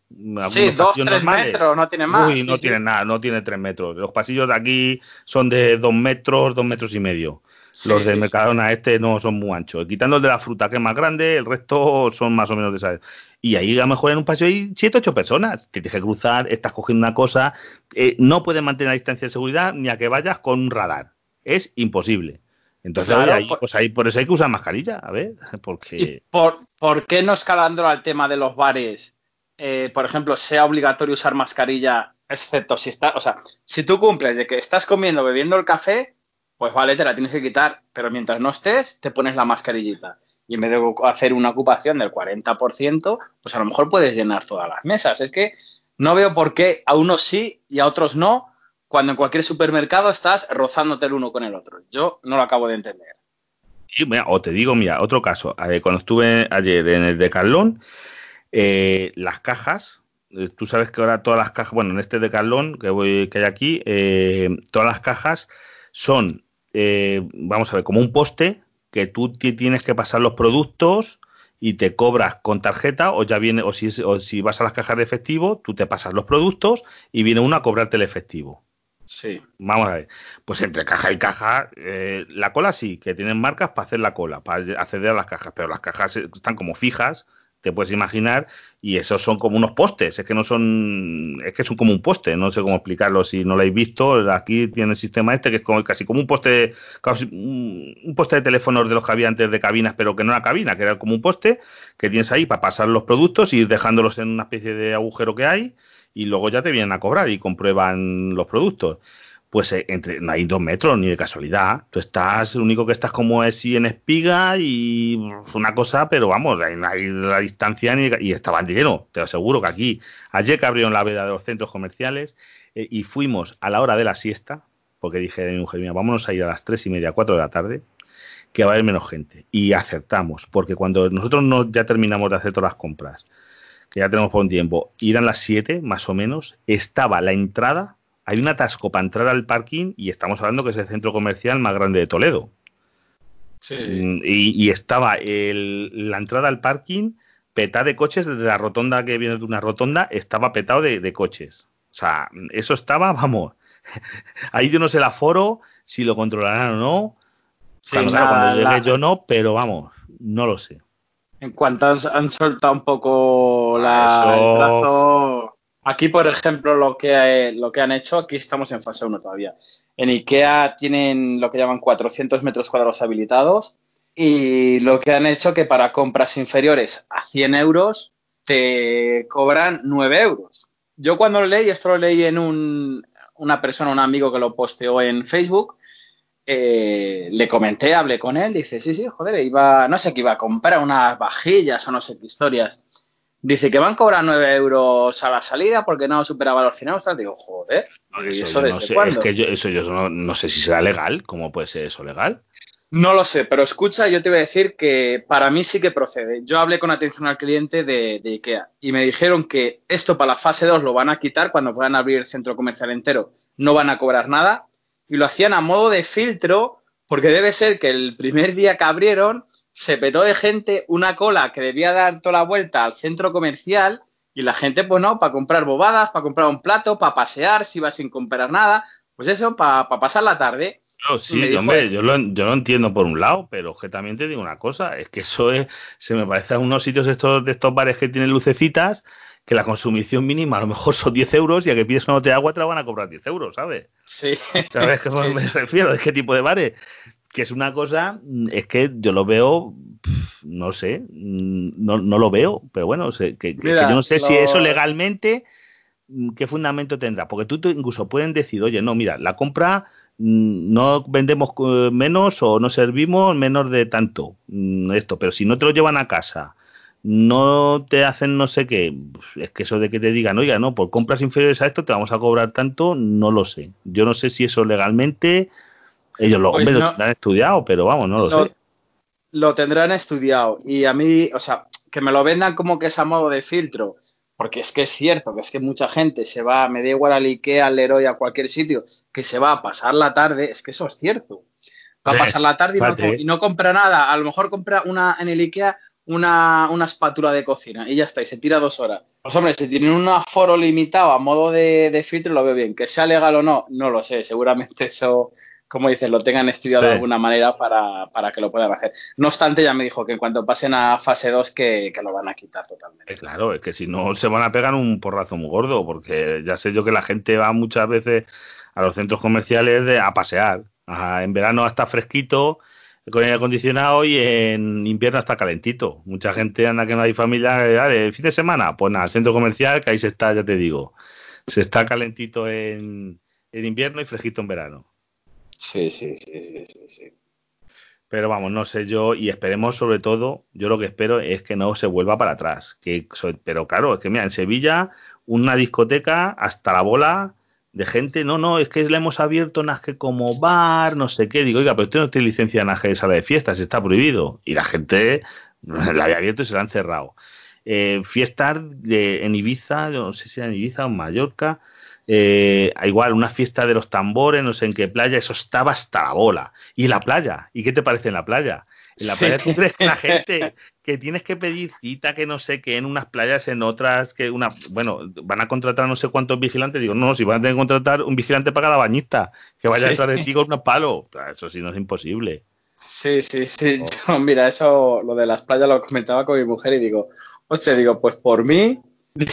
Sí, dos, tres metros, no tiene más. Uy, no tiene nada, no tiene tres metros. Los pasillos de aquí son de dos metros, dos metros y medio. Los de Mercadona este no son muy anchos. Quitando el de la fruta, que es más grande, el resto son más o menos de esa. Y ahí a lo mejor en un pasillo hay siete, ocho personas. Te tienes que cruzar, estás cogiendo una cosa. Eh, no puedes mantener la distancia de seguridad ni a que vayas con un radar. Es imposible. Entonces, ahí, pues, pues ahí, por eso hay que usar mascarilla, a ver, <laughs> porque... ¿Y por, por qué no escalando al tema de los bares, eh, por ejemplo, sea obligatorio usar mascarilla, excepto si está, o sea, si tú cumples de que estás comiendo, bebiendo el café, pues vale, te la tienes que quitar, pero mientras no estés, te pones la mascarillita. Y en vez de hacer una ocupación del 40%, pues a lo mejor puedes llenar todas las mesas. Es que no veo por qué a unos sí y a otros no, cuando en cualquier supermercado estás rozándote el uno con el otro. Yo no lo acabo de entender. o te digo, mira, otro caso. Cuando estuve ayer en el Decathlon, eh, las cajas, eh, tú sabes que ahora todas las cajas, bueno, en este Decathlon que, voy, que hay aquí, eh, todas las cajas son eh, vamos a ver, como un poste que tú tienes que pasar los productos y te cobras con tarjeta o ya viene o si, o si vas a las cajas de efectivo, tú te pasas los productos y viene uno a cobrarte el efectivo. Sí. Vamos a ver. Pues entre caja y caja, eh, la cola sí, que tienen marcas para hacer la cola, para acceder a las cajas, pero las cajas están como fijas te puedes imaginar, y esos son como unos postes, es que no son, es que son como un poste, no sé cómo explicarlo si no lo habéis visto, aquí tiene el sistema este que es como, casi como un poste, un poste de teléfonos de los que había antes de cabinas, pero que no era cabina, que era como un poste que tienes ahí para pasar los productos y dejándolos en una especie de agujero que hay, y luego ya te vienen a cobrar y comprueban los productos pues eh, entre, no hay dos metros ni de casualidad. Tú estás, lo único que estás como es en espiga y una cosa, pero vamos, no hay la distancia ni, y estaban llenos. Te aseguro que aquí, ayer que abrieron la veda de los centros comerciales eh, y fuimos a la hora de la siesta, porque dije a mi mujer mía, vámonos a ir a las tres y media, cuatro de la tarde, que va a haber menos gente. Y acertamos, porque cuando nosotros no, ya terminamos de hacer todas las compras, que ya tenemos por un tiempo, eran las siete más o menos, estaba la entrada hay un atasco para entrar al parking y estamos hablando que es el centro comercial más grande de Toledo. Sí. Mm, y, estaba la entrada al parking petada de coches desde la rotonda que viene de una rotonda, estaba petado de, coches. O sea, eso estaba, <laughs> vamos. Ahí yo no sé el aforo, si lo controlarán o no. Sí, cuando, llegue yo no, pero vamos, no lo sé. En cuanto han, soltado un poco la, el brazo, Aquí, por ejemplo, lo que, lo que han hecho, aquí estamos en fase 1 todavía. En IKEA tienen lo que llaman 400 metros cuadrados habilitados y lo que han hecho que para compras inferiores a 100 euros te cobran 9 euros. Yo cuando lo leí, esto lo leí en un, una persona, un amigo que lo posteó en Facebook, eh, le comenté, hablé con él, dice, sí, sí, joder, iba, no sé, que iba a comprar unas vajillas o no sé qué historias. Dice que van a cobrar 9 euros a la salida porque no superaba los 100 euros. Digo, joder, ¿y eso, desde cuándo? Es que yo, eso yo no, sé si será legal. ¿Cómo puede ser eso legal? No lo sé, pero escucha, yo te voy a decir que para mí sí que procede. Yo hablé con atención al cliente de, de, IKEA y me dijeron que esto para la fase 2 lo van a quitar cuando puedan abrir el centro comercial entero. No van a cobrar nada y lo hacían a modo de filtro porque debe ser que el primer día que abrieron se petó de gente una cola que debía dar toda la vuelta al centro comercial y la gente, pues no, para comprar bobadas, para comprar un plato, para pasear, si va sin comprar nada, pues eso, para pasar la tarde. No, sí, hombre, yo lo, yo lo entiendo por un lado, pero que también te digo una cosa, es que eso es, se me parece a unos sitios estos, de estos bares que tienen lucecitas, que la consumición mínima a lo mejor son 10 euros y a que pides una botella de agua te la van a cobrar 10 euros, ¿sabes? Sí. ¿Sabes a qué <laughs> me refiero? ¿De qué tipo de bares? Que es una cosa, es que yo lo veo, no sé, no, no lo veo, pero bueno, que, que yo no sé si eso legalmente Mm, ¿qué fundamento tendrá? Porque tú incluso pueden decir, oye, no, mira, la compra mm, no vendemos eh, menos o no servimos menos de tanto mm, esto, pero si no te lo llevan a casa, no te hacen no sé qué, es que eso de que te digan, oiga, no, por compras inferiores a esto te vamos a cobrar tanto, no lo sé. Yo no sé si eso legalmente ellos lo, pues han estudiado, pero vamos, no lo, lo sé. Lo tendrán estudiado y a mí, o sea, que me lo vendan como que es a modo de filtro porque es que es cierto que es que mucha gente se va, me da igual al Ikea, al Leroy, a cualquier sitio, que se va a pasar la tarde, es que eso es cierto. Va a pasar la tarde y no, compra nada. A lo mejor compra una en el Ikea una, una, espátula de cocina y ya está, y se tira dos horas. Pues hombre, si tienen un aforo limitado a modo de, de filtro, lo veo bien. Que sea legal o no, no lo sé. Seguramente eso como dices, lo tengan estudiado de alguna manera para, que lo puedan hacer. No obstante, ya me dijo que en cuanto pasen a fase 2 que, lo van a quitar totalmente. Eh, claro, es que si no se van a pegar un porrazo muy gordo, porque ya sé yo que la gente va muchas veces a los centros comerciales de, a pasear. en verano está fresquito con el acondicionado y en invierno está calentito. Mucha gente anda que no hay familia, eh, fin de semana, pues nada, centro comercial, que ahí se está, ya te digo, se está calentito en, en invierno y fresquito en verano. Sí, sí, sí, sí, sí, Pero vamos, no sé yo, y esperemos sobre todo, yo lo que espero es que no se vuelva para atrás. Que, pero claro, es que mira, en Sevilla, una discoteca hasta la bola de gente, no, no, es que le hemos abierto que como bar, no sé qué. Digo, oiga, pero usted no tiene licencia de sala de fiestas, está prohibido. Y la gente <laughs> la había abierto y se la han cerrado. Eh, fiestas de, en Ibiza, no sé si era en Ibiza o en Mallorca, eh, igual una fiesta de los tambores, no sé en qué playa, eso estaba hasta la bola. ¿Y la playa? ¿Y qué te parece en la playa? En la playa tú crees que la <laughs> gente que tienes que pedir cita, que no sé qué, en unas playas, en otras, que una, bueno, van a contratar no sé cuántos vigilantes, digo, no, si van a tener que contratar un vigilante para cada bañista, que vaya a estar de ti con unos <laughs> palos, eso sí no es imposible. Sí, sí, sí. Oh. <laughs> mira, eso, lo de las playas lo comentaba con mi mujer y digo, hostia, digo, pues por mí,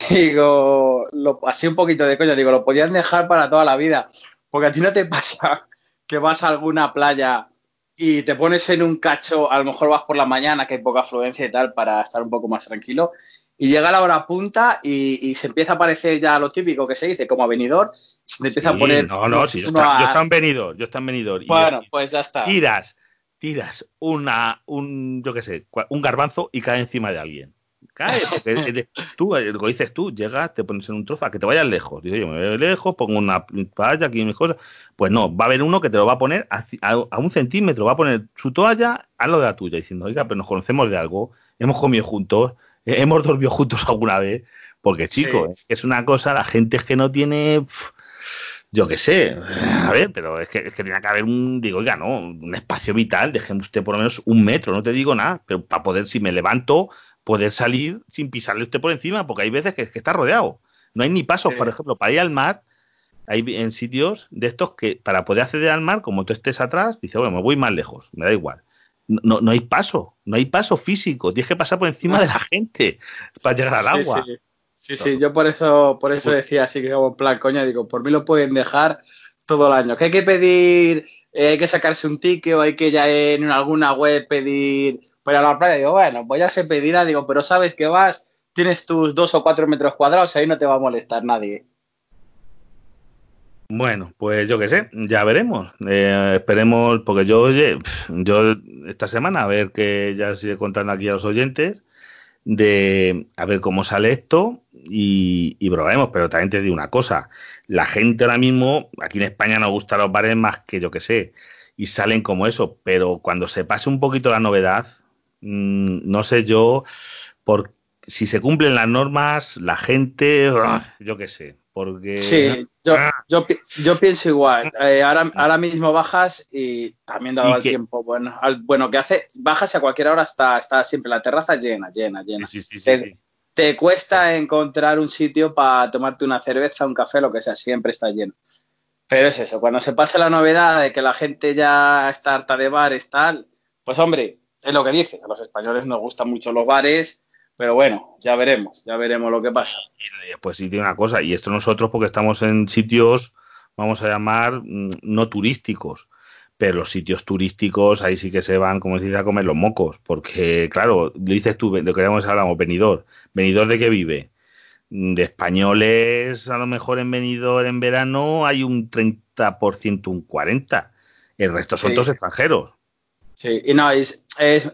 Digo, lo, así un poquito de coña, digo, lo podías dejar para toda la vida. Porque a ti no te <laughs> pasa que vas a alguna playa y te pones en un cacho, a lo mejor vas por la mañana, que hay poca afluencia y tal, para estar un poco más tranquilo, y llega la hora punta y, se empieza a aparecer ya lo típico que se dice, como avenidor, se empieza a poner... No, no, sí, yo, está, en venidor, yo está en venidor. Bueno, pues ya está. Tiras, tiras una, un, yo qué sé, un garbanzo y cae encima de alguien cae, <laughs> porque tú, lo dices tú, llegas, te pones en un trozo, a que te vayas lejos. Dice, yo me voy lejos, pongo una toalla aquí mis cosas. Pues no, va a haber uno que te lo va a poner a, un centímetro, va a poner su toalla a lo de la tuya, diciendo, oiga, pero nos conocemos de algo, hemos comido juntos, hemos dormido juntos <laughs> alguna vez. Porque, chico, es una cosa, la gente es que no tiene. yo qué sé, a ver, pero es que, es que tiene que haber un, digo, oiga, no, un espacio vital, déjeme usted por lo menos un metro, no te digo nada, pero para poder, si me levanto, poder salir sin pisarle usted por encima, porque hay veces que, está rodeado. No hay ni pasos, por ejemplo, para ir al mar, hay en sitios de estos que para poder acceder al mar, como tú estés atrás, dice, bueno, me voy más lejos, me da igual. No, no hay paso, no hay paso físico, tienes que pasar por encima de la <laughs> gente para llegar al agua. Sí, sí, yo por eso, por eso decía así que como en plan, coña, digo, por mí lo pueden dejar todo el año. Que hay que pedir, eh, hay que sacarse un ticket o hay que ya en alguna web pedir pero a la playa digo, bueno, pues ya se pedirá, digo, pero sabes que vas, tienes tus dos o cuatro metros cuadrados, ahí no te va a molestar nadie. Bueno, pues yo qué sé, ya veremos. Eh, esperemos, porque yo, oye, yo esta semana a ver que ya sigue contando aquí a los oyentes de a ver cómo sale esto y, y probaremos. Pero también te digo una cosa, la gente ahora mismo, aquí en España nos gustan los bares más que yo que sé y salen como eso, pero cuando se pase un poquito la novedad, mm, no sé yo, por si se cumplen las normas, la gente, yo qué sé, porque... Sí, yo, ah. yo, pienso igual. Eh, ahora, ahora mismo bajas y también dado el tiempo, bueno, bueno, que hace, bajas y a cualquier hora está, está siempre la terraza llena, llena, llena. Sí, sí, te, te, cuesta encontrar un sitio para tomarte una cerveza, un café, lo que sea, siempre está lleno. Pero es eso, cuando se pasa la novedad de que la gente ya está harta de bares, tal, pues hombre, es lo que dices, a los españoles nos gustan mucho los bares, pero bueno, ya veremos, ya veremos lo que pasa. Pues sí, tiene una cosa, y esto nosotros porque estamos en sitios, vamos a llamar, mm, no turísticos, pero los sitios turísticos ahí sí que se van, como decís, a comer los mocos, porque claro, lo dices tú, lo que hablamos, venidor, venidor de qué vive, de españoles, a lo mejor en venidor en verano hay un 30%, un 40%. El resto son todos extranjeros. Sí, y no, es,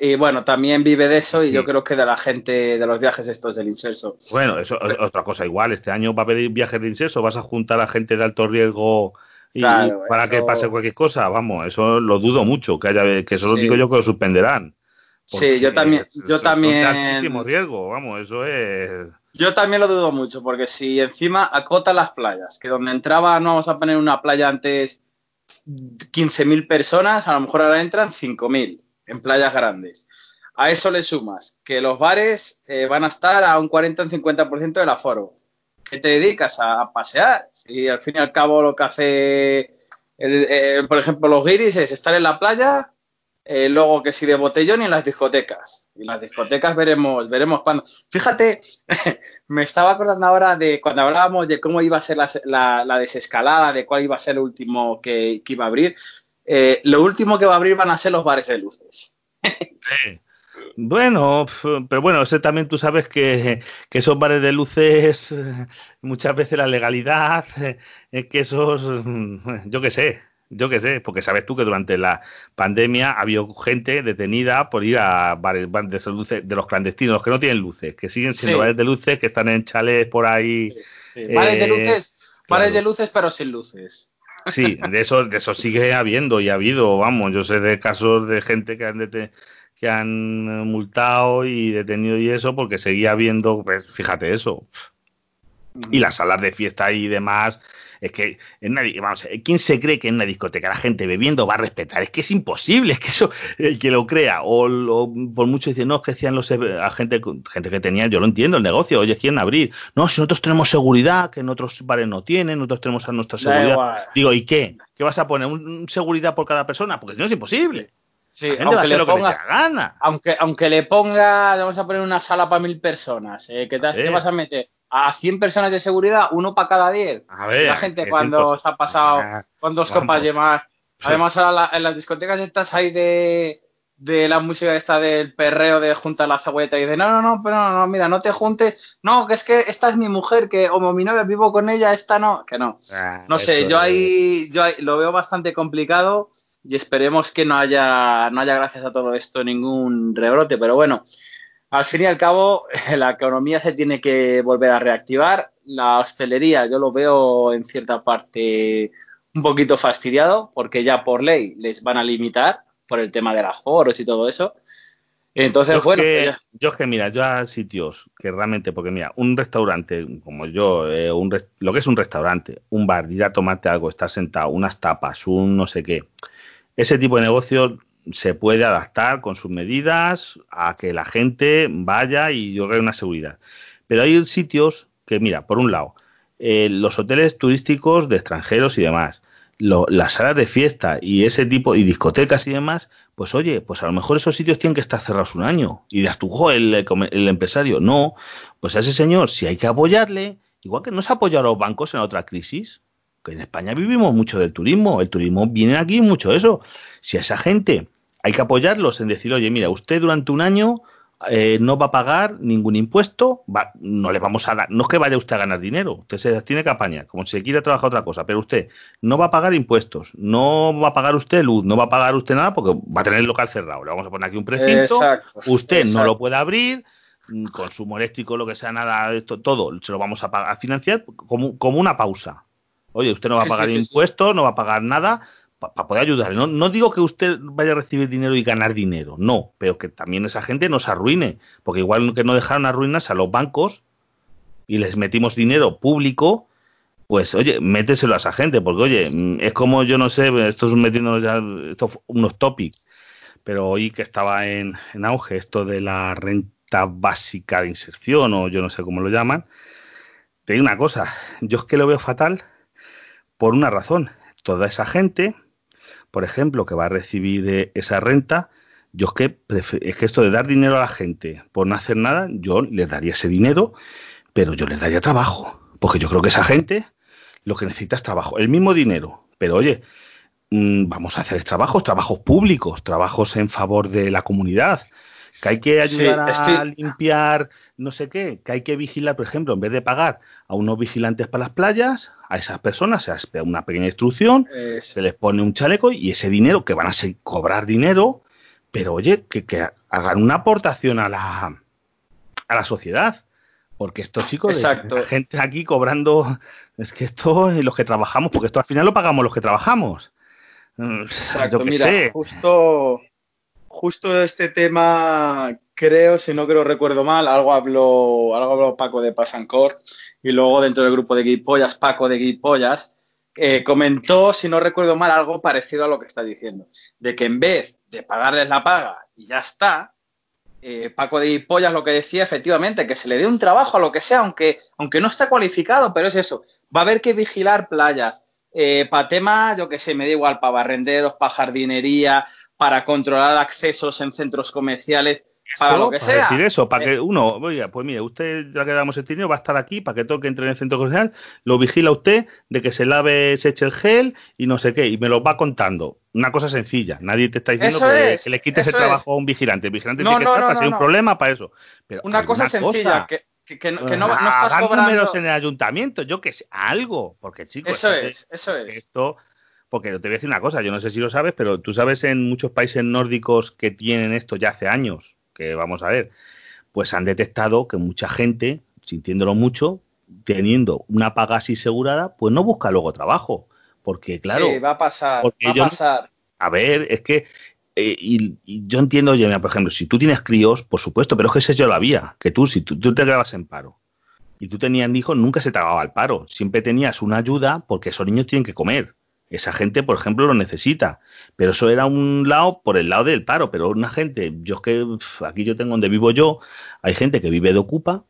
y bueno, también vive de eso y yo creo que de la gente, de los viajes estos del inserso. Bueno, eso es otra cosa igual. Este año va a haber viajes de inserso, vas a juntar a gente de alto riesgo y, para que pase cualquier cosa. Vamos, eso lo dudo mucho, que haya, que eso lo digo yo que lo suspenderán. Sí, yo también, yo también. altísimo riesgo, vamos, eso es. Yo también lo dudo mucho, porque si encima acota las playas, que donde entraba no vamos a poner una playa antes 15.000 personas, a lo mejor ahora entran 5.000 en playas grandes. A eso le sumas que los bares eh, van a estar a un 40 o un 50% del aforo. ¿Qué te dedicas a, pasear? Si al fin y al cabo lo que hace, eh, por ejemplo, los guiris es estar en la playa, eh, luego que si de botellón y en las discotecas. Y las discotecas veremos, veremos cuándo. Fíjate, <laughs> me estaba acordando ahora de cuando hablábamos de cómo iba a ser la, desescalada, de cuál iba a ser el último que, iba a abrir. Eh, lo último que va a abrir van a ser los bares de luces. Bueno, pero bueno, ese también tú sabes que, que, esos bares de luces, <laughs> muchas veces la legalidad, es que esos, yo qué sé, yo qué sé, porque sabes tú que durante la pandemia había gente detenida por ir a bares, de, luces, de los clandestinos, los que no tienen luces, que siguen siendo bares de luces, que están en chales por ahí. Bares de eh, luces, bares de luces, pero sin luces. Sí, de eso, de eso sigue habiendo y ha habido, vamos, yo sé de casos de gente que han que han multado y detenido y eso, porque seguía habiendo, pues fíjate eso. Y las salas de fiesta y demás, es que en nadie, vamos, ¿quién se cree que en una discoteca la gente bebiendo va a respetar? Es que es imposible, es que eso, el que lo crea, o, por mucho dicen, no, es que decían los a gente, gente que tenía, yo lo entiendo, el negocio, oye, quieren abrir. No, si nosotros tenemos seguridad, que en otros bares no tienen, nosotros tenemos a nuestra seguridad. Digo, ¿y qué? ¿Qué vas a poner? ¿Un, seguridad por cada persona? Porque si no es imposible. Sí, aunque le, ponga, Aunque, aunque le ponga, vamos a poner una sala para mil personas, ¿eh? ¿qué, te, ¿qué vas a meter? ¿A 100 personas de seguridad? ¿Uno para cada 10? A ver, la gente cuando se ha pasado ah, con dos copas llevar. Además, ahora en las discotecas estas hay de, de la música esta del perreo de juntar la cebolleta y de no, no, no, pero no, no, mira, no te juntes. No, que es que esta es mi mujer, que como mi novia vivo con ella, esta no, que no. Ah, no sé, yo ahí, yo ahí lo veo bastante complicado y esperemos que no haya, no haya gracias a todo esto ningún rebrote, pero bueno, al fin y al cabo <laughs> la economía se tiene que volver a reactivar, la hostelería yo lo veo en cierta parte un poquito fastidiado porque ya por ley les van a limitar por el tema de las foros y todo eso. Entonces, yo bueno. Que, Yo es que, mira, yo a sitios que realmente, porque mira, un restaurante como yo, eh, un lo que es un restaurante, un bar, ir a tomarte algo, estar sentado, unas tapas, un no sé qué, ese tipo de negocio se puede adaptar con sus medidas a que la gente vaya y yo una seguridad. Pero hay sitios que, mira, por un lado, eh, los hoteles turísticos de extranjeros y demás, las salas de fiesta y ese tipo, y discotecas y demás, pues oye, pues a lo mejor esos sitios tienen que estar cerrados un año. Y de el, el empresario. No, pues a ese señor, si hay que apoyarle, igual que no se apoyado a los bancos en otra crisis, que en España vivimos mucho del turismo, el turismo viene aquí mucho eso. Si a esa gente hay que apoyarlos en decir, oye, mira, usted durante un año eh, no va a pagar ningún impuesto, no le vamos a dar, no es que vaya usted a ganar dinero, usted se tiene que apañar, como si quiere trabajar otra cosa, pero usted no va a pagar impuestos, no va a pagar usted luz, no va a pagar usted nada porque va a tener el local cerrado. Le vamos a poner aquí un precinto, usted no lo puede abrir, mm, consumo eléctrico, lo que sea, nada, esto, todo se lo vamos a, a financiar como, como una pausa. Oye, usted no va a pagar impuestos, no va a pagar nada, para poder ayudar. No, no digo que usted vaya a recibir dinero y ganar dinero, no, pero que también esa gente nos arruine, porque igual que no dejaron arruinarse a los bancos y les metimos dinero público, pues oye, méteselo a esa gente, porque oye, mm, es como yo no sé, esto es metiéndonos ya estos, unos topics, pero hoy que estaba en, en auge esto de la renta básica de inserción, o yo no sé cómo lo llaman, te digo una cosa, yo es que lo veo fatal por una razón. Toda esa gente por ejemplo, que va a recibir eh, esa renta, yo es que, es que esto de dar dinero a la gente por no hacer nada, yo les daría ese dinero, pero yo les daría trabajo, porque yo creo que esa gente lo que necesita es trabajo, el mismo dinero, pero oye, mm, vamos a hacer trabajos, trabajos públicos, trabajos en favor de la comunidad, que hay que ayudar a limpiar no sé qué, que hay que vigilar, por ejemplo, en vez de pagar a unos vigilantes para las playas, a esas personas se les una pequeña instrucción, se les pone un chaleco y ese dinero, que van a cobrar dinero, pero oye, que, hagan una aportación a la, a la sociedad. Porque estos chicos, la gente aquí cobrando, es que esto, los que trabajamos, porque esto al final lo pagamos los que trabajamos. Mm, Exacto, mira, justo justo este tema, creo, si no creo recuerdo mal, algo habló, algo habló Paco de Pasancor y luego dentro del grupo de Guipollas, Paco de Guipollas, eh, comentó, si no recuerdo mal, algo parecido a lo que está diciendo, de que en vez de pagarles la paga y ya está, eh, Paco de Guipollas lo que decía efectivamente, que se le dé un trabajo a lo que sea, aunque, aunque no está cualificado, pero es eso, va a haber que vigilar playas, eh, para temas, yo que sé, me da igual, para barrenderos, para jardinería, para controlar accesos en centros comerciales, para lo que para sea. decir eso, para que eh, uno, oiga, pues mire, usted ya que damos el dinero va a estar aquí para que todo que entre en el centro comercial, lo vigila usted de que se lave, se eche el gel y no sé qué, y me lo va contando. Una cosa sencilla, nadie te está diciendo que, le quites el trabajo a un vigilante. El vigilante tiene que estar para ser un problema para eso. Pero una cosa sencilla, que, que, no, no, estás cobrando... números en el ayuntamiento, yo que sé, algo, porque chicos... Eso es, eso es. Esto porque te voy a decir una cosa, yo no sé si lo sabes, pero tú sabes en muchos países nórdicos que tienen esto ya hace años, que vamos a ver, pues han detectado que mucha gente, sintiéndolo mucho, teniendo una paga así asegurada, pues no busca luego trabajo. Porque, claro. Sí, va a pasar. Va a pasar. A ver, es que. Eh, y, yo entiendo, yo, por ejemplo, si tú tienes críos, por supuesto, pero es que ese yo lo había, que tú, si tú, tú te quedabas en paro y tú tenías hijos, nunca se te acababa el paro. Siempre tenías una ayuda porque esos niños tienen que comer. Esa gente, por ejemplo, lo necesita. Pero eso era un lado por el lado del paro. Pero una gente, yo es que aquí yo tengo donde vivo yo, hay gente que vive de ocupa,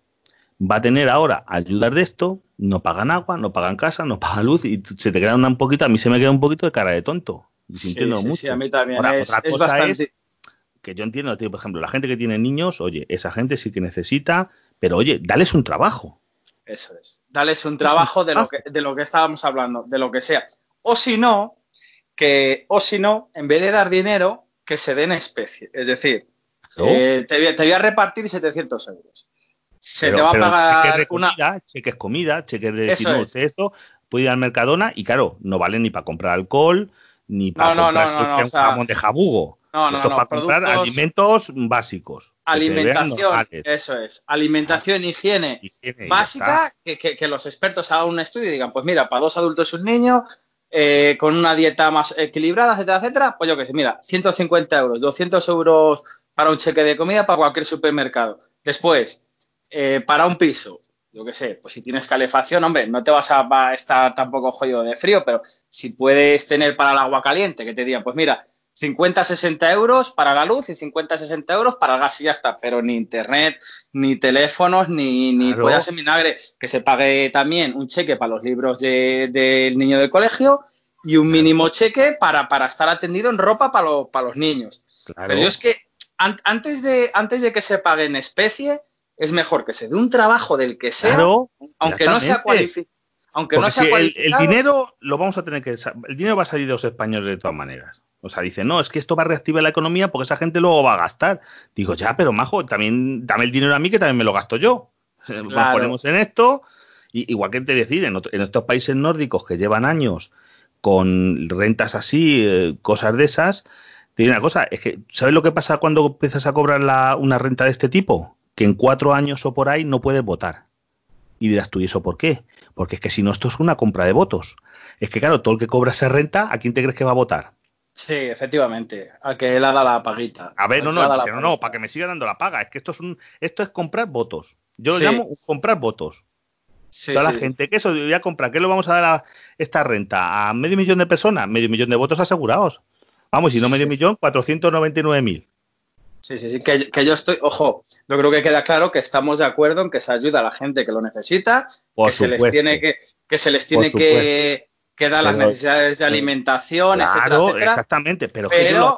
va a tener ahora ayudar de esto, no pagan agua, no pagan casa, no <laughs> pagan luz y se te queda un poquito, a mí se me queda un poquito de cara de tonto. Sí, mucho. sí, a mí también. es, bastante... que yo entiendo, por ejemplo, la gente que tiene niños, oye, esa gente sí que necesita, pero oye, dales un trabajo. Eso es. Dales un trabajo de lo, que, de lo que estábamos hablando, de lo que sea. O si no, que, o si no, en vez de dar dinero, que se den especie. Es decir, eh, te, voy, a repartir 700 euros. Se te va a pagar una. cheques comida, cheques de eso esto, puede ir al Mercadona y claro, no vale ni para comprar alcohol, ni para comprar un jamón de jabugo. No, no, no. Para comprar alimentos básicos. Alimentación, eso es. Alimentación, higiene, básica, que, que, los expertos hagan un estudio y digan, pues mira, para dos adultos y un niño, eh, con una dieta más equilibrada, etcétera, etcétera, pues yo que sé, mira, 150 euros, 200 euros para un cheque de comida para cualquier supermercado. Después, eh, para un piso, yo que sé, pues si tienes calefacción, hombre, no te vas a, estar tampoco jodido de frío, pero si puedes tener para el agua caliente, que te digan, pues mira, 50, 60 euros para la luz y 50, 60 euros para el gas y ya está. Pero ni internet, ni teléfonos, ni, ni claro. en vinagre. Que se pague también un cheque para los libros del niño del colegio y un mínimo cheque para, para estar atendido en ropa para, para los niños. Pero yo es que antes, de, antes de que se pague en especie, es mejor que se dé un trabajo del que sea, aunque no sea cualificado. Aunque no sea el, el, dinero lo vamos a tener que. El dinero va a salir de los españoles de todas maneras. O sea, dice, no, es que esto va a reactivar la economía porque esa gente luego va a gastar. Digo, ya, pero majo, también dame el dinero a mí que también me lo gasto yo. <laughs> Nos ponemos en esto. Y, igual que te decir, en, estos países nórdicos que llevan años con rentas así, eh, cosas de esas, te digo una cosa, es que, ¿sabes lo que pasa cuando empiezas a cobrar una renta de este tipo? Que en cuatro años o por ahí no puedes votar. Y dirás tú, ¿y eso por qué? Porque es que si no, esto es una compra de votos. Es que claro, todo el que cobra esa renta, ¿a quién te crees que va a votar? Sí, efectivamente, al que él ha dado la paguita. A ver, no, no, no, no, para que me siga dando la paga. Es que esto es un, esto es comprar votos. Yo lo llamo comprar votos. Sí, Toda la gente que eso voy a comprar, ¿qué le vamos a dar a esta renta? ¿A medio millón de personas? Medio millón de votos asegurados. Vamos, si no medio millón, 499 mil. Sí, sí, sí, que, yo estoy, ojo, yo creo que queda claro que estamos de acuerdo en que se ayuda a la gente que lo necesita, que se les tiene que, que se les tiene que, que, dar las necesidades de alimentación, etcétera, etcétera. Exactamente, pero,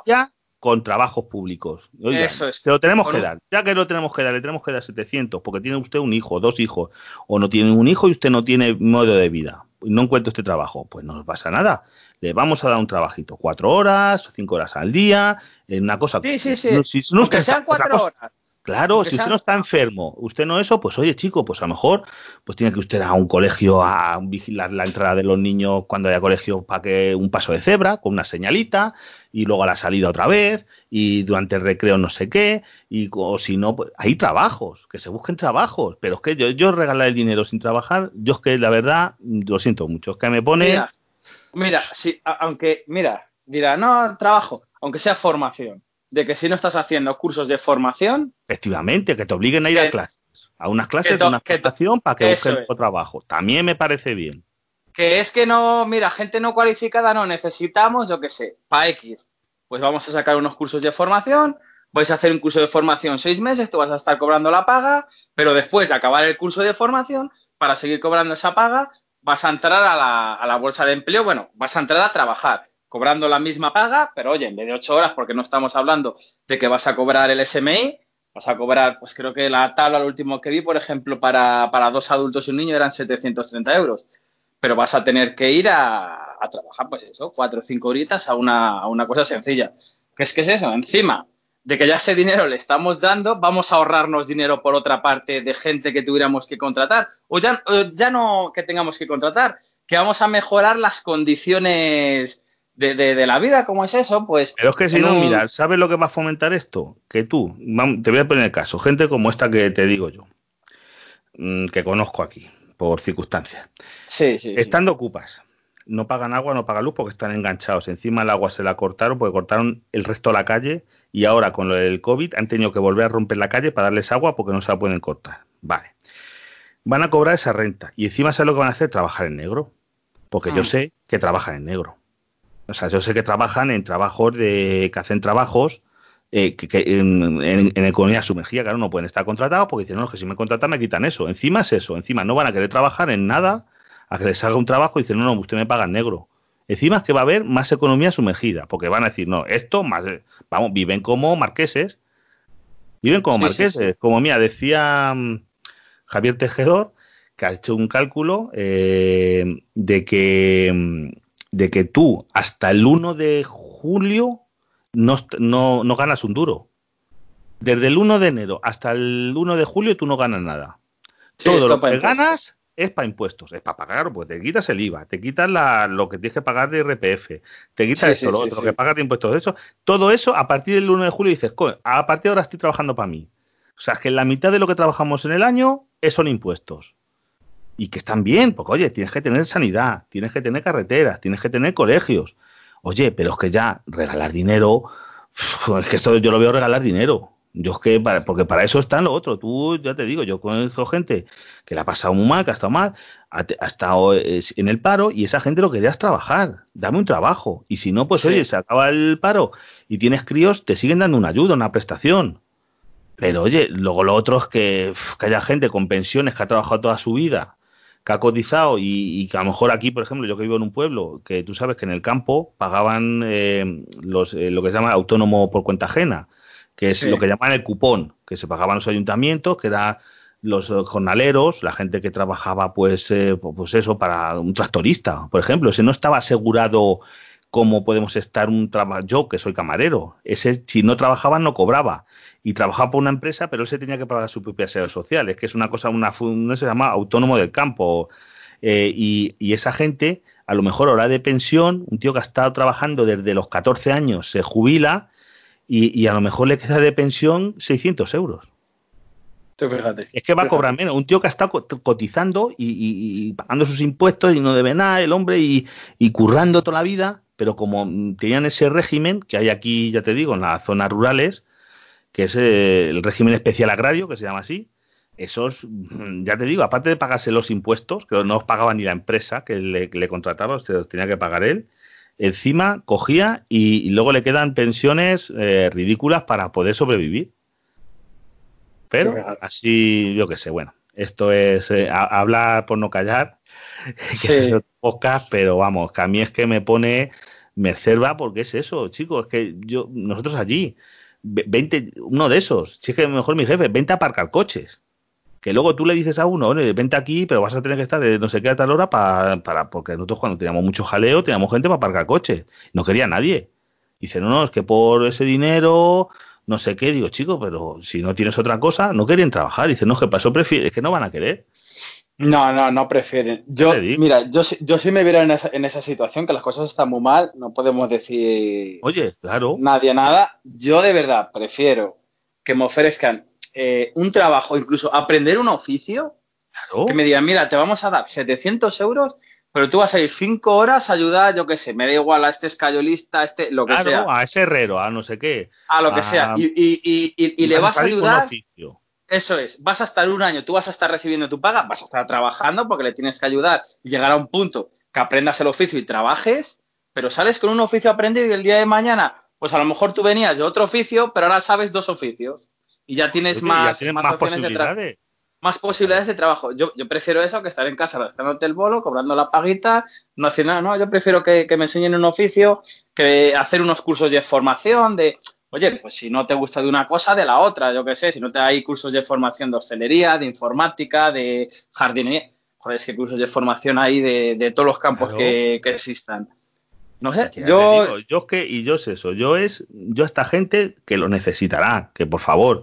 ya con trabajos públicos. Eso es. Se lo tenemos que dar. Ya que lo tenemos que dar, le tenemos que dar 700, porque tiene usted un hijo, dos hijos, o no tiene un hijo y usted no tiene modo de vida. No encuentra este trabajo. Pues no pasa nada le vamos a dar un trabajito, cuatro horas, cinco horas al día, en una cosa. Sí, sí, sí. Si, sean cuatro horas. Claro, si usted no está enfermo, usted no eso, pues oye chico, pues a lo mejor pues tiene que usted ir a un colegio a vigilar la entrada de los niños cuando haya colegio para que un paso de cebra con una señalita y luego a la salida otra vez y durante el recreo no sé qué y o si no, pues, hay trabajos, que se busquen trabajos, pero es que yo, yo regalar el dinero sin trabajar, yo es que la verdad lo siento mucho, es que me pone... Mira, si, aunque, mira, dirá, no, trabajo, aunque sea formación, de que si no estás haciendo cursos de formación. Efectivamente, que te obliguen a ir a clases, a unas clases de una formación para que busques otro trabajo. También me parece bien. Que es que no, mira, gente no cualificada no necesitamos, yo qué sé, para X. Pues vamos a sacar unos cursos de formación, vais a hacer un curso de formación seis meses, tú vas a estar cobrando la paga, pero después de acabar el curso de formación, para seguir cobrando esa paga, vas a entrar a la, a la bolsa de empleo, bueno, vas a entrar a trabajar cobrando la misma paga, pero oye, en vez de ocho horas, porque no estamos hablando de que vas a cobrar el SMI, vas a cobrar, pues creo que la tabla, lo último que vi, por ejemplo, para, para dos adultos y un niño eran 730 euros. Pero vas a tener que ir a, a trabajar, pues eso, cuatro o cinco horitas a una, a una cosa sencilla. ¿Qué es que es eso? Encima, de que ya ese dinero le estamos dando, vamos a ahorrarnos dinero por otra parte de gente que tuviéramos que contratar, o ya, ya no que tengamos que contratar, que vamos a mejorar las condiciones de, la vida, ¿cómo es eso? Pues. Pero es que si no, mira, ¿sabes lo que va a fomentar esto? Que tú, te voy a poner el caso, gente como esta que te digo yo, mm, que conozco aquí, por circunstancias. Sí, sí. Estando ocupas, no pagan agua, no pagan luz porque están enganchados. Encima el agua se la cortaron porque cortaron el resto de la calle y ahora con el COVID han tenido que volver a romper la calle para darles agua porque no se la pueden cortar. Vale. Van a cobrar esa renta y encima ¿sabes lo que van a hacer? Trabajar en negro. Porque yo ah. sé que trabajan en negro. O sea, yo sé que trabajan en trabajos de que hacen trabajos eh, que, en, economía sumergida, claro, no pueden estar contratados porque dicen, no, que si me contratan me quitan eso. Encima es eso, encima no van a querer trabajar en nada a que les salga un trabajo y dicen, no, no, usted me paga en negro. Encima es que va a haber más economía sumergida, porque van a decir, no, esto más, vamos, viven como marqueses, viven como marqueses, como mía, decía mm, Javier Tejedor, que ha hecho un cálculo eh, de que mm, de que tú hasta el 1 de julio no, no, no, ganas un duro. Desde el 1 de enero hasta el 1 de julio tú no ganas nada. Todo lo que ganas es para impuestos, es para pagar, pues te quitas el IVA, te quitas la, lo que tienes que pagar de RPF, te quitas eso, lo otro, que pagas de impuestos, eso, todo eso a partir del 1 de julio dices, a partir de ahora estoy trabajando para mí. O sea, que la mitad de lo que trabajamos en el año son impuestos. Y que están bien, porque oye, tienes que tener sanidad, tienes que tener carreteras, tienes que tener colegios. Oye, pero es que ya regalar dinero, es que esto yo lo veo regalar dinero. Yo es que, porque para eso está lo otro. Tú, ya te digo, yo conozco gente que la ha pasado muy mal, que ha estado mal, ha, estado en el paro y esa gente lo que quería es trabajar. Dame un trabajo. Y si no, pues oye, se acaba el paro y tienes críos, te siguen dando una ayuda, una prestación. Pero oye, luego lo otro es que, que haya gente con pensiones que ha trabajado toda su vida, que ha cotizado y, que a lo mejor aquí, por ejemplo, yo que vivo en un pueblo, que tú sabes que en el campo pagaban eh, los, eh, lo que se llama autónomo por cuenta ajena que es lo que llaman el cupón, que se pagaban los ayuntamientos, que era los jornaleros, la gente que trabajaba, pues, eh, pues eso, para un tractorista, por ejemplo, ese no estaba asegurado como podemos estar un trabajo, yo que soy camarero, ese si no trabajaba no cobraba y trabajaba por una empresa, pero él se tenía que pagar su propia seguridad social, es que es una cosa, una, no se llama autónomo del campo, eh, y, y, esa gente, a lo mejor hora de pensión, un tío que ha estado trabajando desde los 14 años se jubila y, a lo mejor le queda de pensión 600 euros. Es que va a cobrar menos. Un tío que ha estado cotizando y, pagando sus impuestos y no debe nada, el hombre, y, currando toda la vida, pero como tenían ese régimen que hay aquí, ya te digo, en las zonas rurales, que es el régimen especial agrario, que se llama así, esos, ya te digo, aparte de pagarse los impuestos, que no os pagaba ni la empresa que le, contrataba, se los tenía que pagar él, encima cogía y, luego le quedan pensiones eh, ridículas para poder sobrevivir. Pero así, yo qué sé, bueno, esto es eh, hablar por no callar, <laughs> que es podcast, pero vamos, que a mí es que me pone mercerva porque es eso, chicos, es que yo, nosotros allí, 20, uno de esos, si es que mejor mi jefe, vente a aparcar coches. Que luego tú le dices a uno, vente aquí, pero vas a tener que estar de no sé qué a tal hora para, para porque nosotros cuando teníamos mucho jaleo teníamos gente para aparcar coches. No quería nadie. Dice, no, no, es que por ese dinero no sé qué, digo, chico, pero si no tienes otra cosa, no querían trabajar. Dice, no, que pasó, es que no van a querer. No, no, no prefieren. Yo, mira, yo, yo sí me viera en esa, en esa situación, que las cosas están muy mal, no podemos decir. Oye, claro. Nadie nada. Yo de verdad prefiero que me ofrezcan eh, un trabajo, incluso aprender un oficio, claro. que me digan, mira, te vamos a dar 700 euros pero tú vas a ir cinco horas a ayudar, yo qué sé, me da igual a este escayolista, a este, lo que sea. A ese herrero, a no sé qué. A lo que sea. Y, le vas a ayudar. Eso es, vas a estar un año, tú vas a estar recibiendo tu paga, vas a estar trabajando porque le tienes que ayudar y llegar a un punto que aprendas el oficio y trabajes, pero sales con un oficio aprendido y el día de mañana, pues a lo mejor tú venías de otro oficio, pero ahora sabes dos oficios y ya tienes más, más, opciones de trabajo más posibilidades de trabajo. Yo, yo prefiero eso que estar en casa rascándote el bolo, cobrando la paguita, no haciendo nada, no, yo prefiero que, me enseñen un oficio, que hacer unos cursos de formación, de, oye, pues si no te gusta de una cosa, de la otra, yo qué sé, si no te hay cursos de formación de hostelería, de informática, de jardinería, joder, es que cursos de formación hay de, todos los campos que, existan. No sé, yo... yo que, y yo sé eso, yo es, yo esta gente que lo necesitará, que por favor,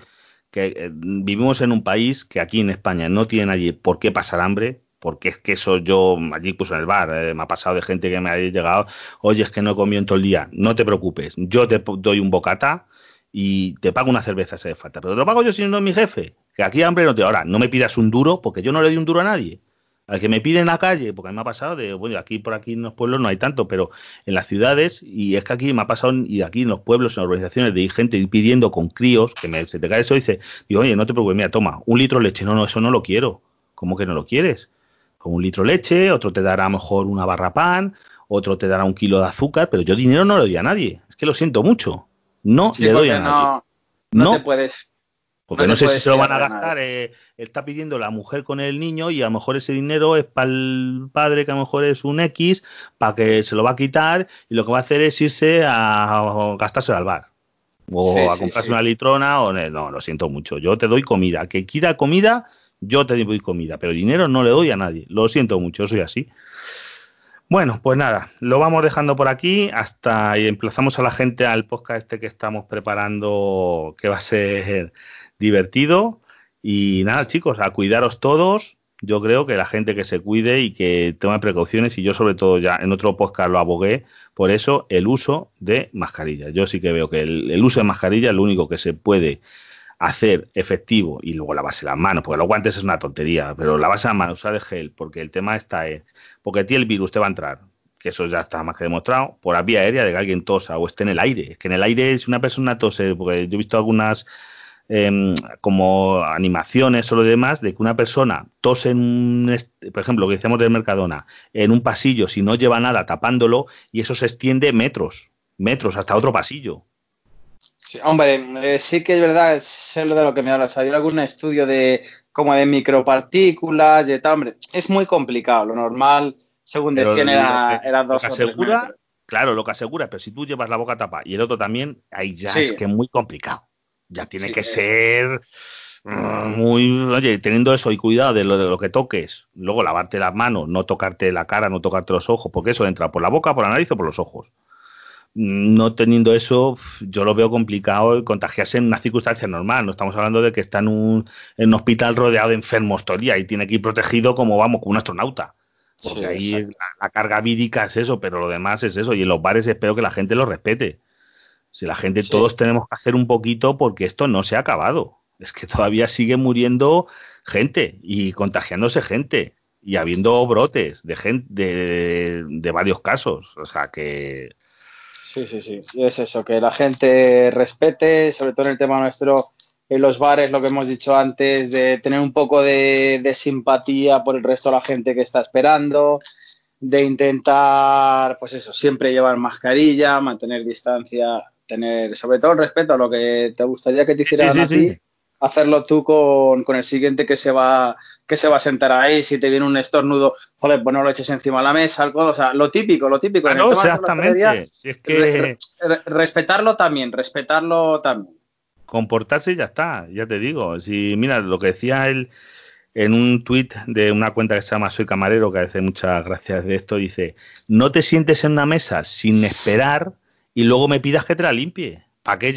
que eh, vivimos en un país que aquí en España no tiene nadie por qué pasar hambre, porque es que eso yo allí puso en el bar, eh, me ha pasado de gente que me ha llegado, oye, es que no he comido en todo el día, no te preocupes, yo te doy un bocata y te pago una cerveza si hace falta, pero te lo pago yo si no es mi jefe, que aquí hambre no te... Ahora, no me pidas un duro porque yo no le doy un duro a nadie al que me pide en la calle, porque a me ha pasado de, bueno, aquí por aquí en los pueblos no hay tanto, pero en las ciudades, y es que aquí me ha pasado, y aquí en los pueblos, en las organizaciones, de gente pidiendo con críos, que me, se te cae eso, y dice, digo, oye, no te preocupes, mira, toma, un litro de leche, no, no, eso no lo quiero. ¿Cómo que no lo quieres? Con un litro de leche, otro te dará mejor una barra pan, otro te dará un kilo de azúcar, pero yo dinero no le doy a nadie. Es que lo siento mucho. No le doy a nadie. No, no te puedes porque no, sé si se lo van a gastar. Eh, está pidiendo la mujer con el niño y a lo mejor ese dinero es para el padre, que a lo mejor es un X, para que se lo va a quitar y lo que va a hacer es irse a gastarse al bar. O a comprarse una litrona. o No, lo siento mucho. Yo te doy comida. Que quiera comida, yo te doy comida. Pero dinero no le doy a nadie. Lo siento mucho, soy así. Bueno, pues nada, lo vamos dejando por aquí hasta y emplazamos a la gente al podcast este que estamos preparando, que va a ser divertido. Y nada, chicos, a cuidaros todos. Yo creo que la gente que se cuide y que tome precauciones, y yo sobre todo ya en otro podcast lo abogué, por eso el uso de mascarilla. Yo sí que veo que el, uso de mascarilla es lo único que se puede hacer efectivo y luego lavarse las manos, porque los guantes es una tontería, pero lavarse las manos, usar el gel, porque el tema está es, porque a ti el virus te va a entrar, que eso ya está más que demostrado, por la vía aérea de que alguien tosa o esté en el aire. Es que en el aire si una persona tose, porque yo he visto algunas Em, como animaciones o lo demás, de que una persona tose en un, por ejemplo, lo que decíamos del Mercadona, en un pasillo si no lleva nada tapándolo y eso se extiende metros, metros hasta otro pasillo. Sí, hombre, eh, sí que es verdad, sé lo de lo que me hablas. Hay algún estudio de como de micropartículas y tal, hombre, es muy complicado. Lo normal, según decían, era, era dos o tres Claro, lo que asegura, pero si tú llevas la boca tapa y el otro también, ahí ya es que es muy complicado. Ya tiene que ser mm, muy, oye, teniendo eso y cuidado de lo, de lo que toques, luego lavarte las manos, no tocarte la cara, no tocarte los ojos, porque eso entra por la boca, por la nariz o por los ojos. No teniendo eso, yo lo veo complicado contagiarse en una circunstancia normal. No estamos hablando de que está en un, en un hospital rodeado de enfermos todo el día y tiene que ir protegido como vamos, como un astronauta. Porque ahí la, carga vírica es eso, pero lo demás es eso. Y en los bares espero que la gente lo respete. Si la gente, todos tenemos que hacer un poquito porque esto no se ha acabado. es que todavía sigue muriendo gente y contagiándose gente y habiendo brotes de gente de, de varios casos. O sea que. Sí, sí, sí. es eso, que la gente respete, sobre todo en el tema nuestro, en los bares, lo que hemos dicho antes, de tener un poco de, de simpatía por el resto de la gente que está esperando, de intentar, pues eso, siempre llevar mascarilla, mantener distancia, tener sobre todo el respeto a lo que te gustaría que te hicieran a ti, hacerlo tú con, con, el siguiente que se va que se va a sentar ahí, si te viene un estornudo, joder, pues no lo eches encima de la mesa, algo, o sea, lo típico, lo típico. tema exactamente. si es que... respetarlo también, respetarlo también. Comportarse y ya está, ya te digo. Si, mira, lo que decía él en un tuit de una cuenta que se llama Soy Camarero, que hace muchas gracias de esto, dice, no te sientes en una mesa sin esperar y luego me pidas que te la limpie. ¿Para qué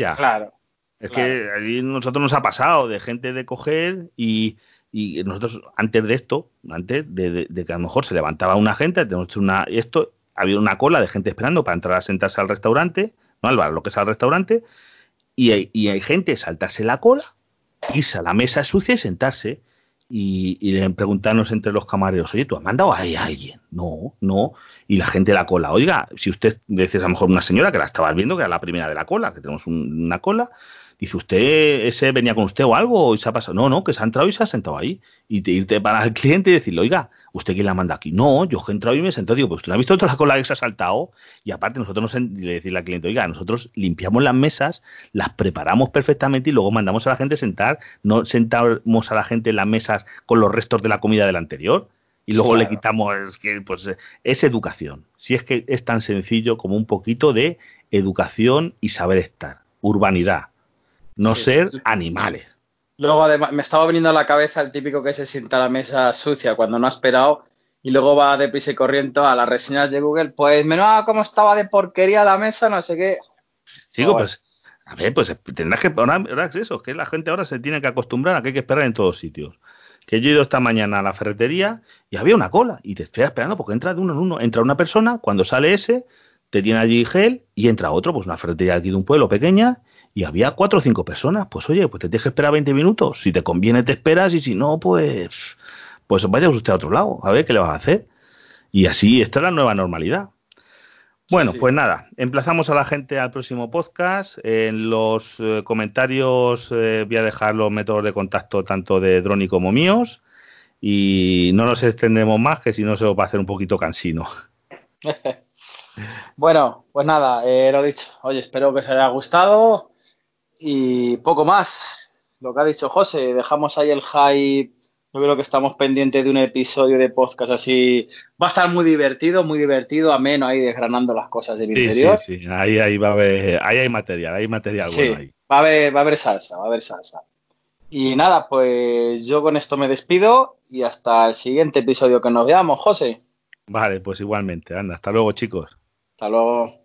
Claro. Es que a nosotros nos ha pasado de gente de coger y, y nosotros antes de esto, antes de, que a lo mejor se levantaba una gente, tenemos una, esto, había una cola de gente esperando para entrar a sentarse al restaurante, no al bar, lo que es al restaurante, y hay, y hay gente saltarse la cola, irse a la mesa sucia y sentarse y, y preguntarnos entre los camareros, oye, ¿tú has mandado ahí a alguien? No, no. Y la gente de la cola, oiga, si usted dice a lo mejor una señora que la estaba viendo, que era la primera de la cola, que tenemos una cola, dice, ¿usted ese venía con usted o algo y se ha pasado? No, no, que se ha entrado y se ha sentado ahí. Y te, irte para el cliente y decirle, oiga, ¿usted quién la manda aquí? No, yo he entrado y me he sentado. Digo, pues usted no ha visto toda la cola que se ha saltado. Y aparte, nosotros nos, le decirle al cliente, oiga, nosotros limpiamos las mesas, las preparamos perfectamente y luego mandamos a la gente sentar. No sentamos a la gente en las mesas con los restos de la comida del anterior. Y luego le quitamos, es que, pues, es educación. Si es que es tan sencillo como un poquito de educación y saber estar. Urbanidad. No ser animales. Luego, además, me estaba viniendo a la cabeza el típico que se sienta a la mesa sucia cuando no ha esperado y luego va de prisa y corriendo a las reseñas de Google. Pues, menos cómo estaba de porquería la mesa, no sé qué. Sigo, pues, a ver, pues tendrás que. Ahora, es eso, que la gente ahora se tiene que acostumbrar a que hay que esperar en todos sitios. Que yo he ido esta mañana a la ferretería y había una cola y te estoy esperando porque entra de uno en uno. Entra una persona, cuando sale ese, te tiene allí gel y entra otro, pues una ferretería aquí de un pueblo pequeña y había cuatro o cinco personas. Pues oye, pues te tienes que esperar 20 minutos. Si te conviene, te esperas y si no, pues, pues vaya usted a otro lado. A ver qué le vas a hacer. Y así, esta es la nueva normalidad. Bueno, pues nada, emplazamos a la gente al próximo podcast. En los eh, comentarios eh, voy a dejar los métodos de contacto tanto de Droni como míos. Y no nos extendemos más, que si no se va a hacer un poquito cansino. <laughs> bueno, pues nada, eh, lo dicho. Oye, espero que os haya gustado. Y poco más. Lo que ha dicho José, dejamos ahí el hype. Yo creo que estamos pendientes de un episodio de podcast así. Va a estar muy divertido, muy divertido, ameno ahí desgranando las cosas del interior. Sí, sí, ahí, ahí va a haber, ahí hay material, hay material bueno ahí. Va a haber, va a haber salsa, va a haber salsa. Y nada, pues yo con esto me despido y hasta el siguiente episodio que nos veamos, José. Vale, pues igualmente. Anda, hasta luego, chicos. Hasta luego.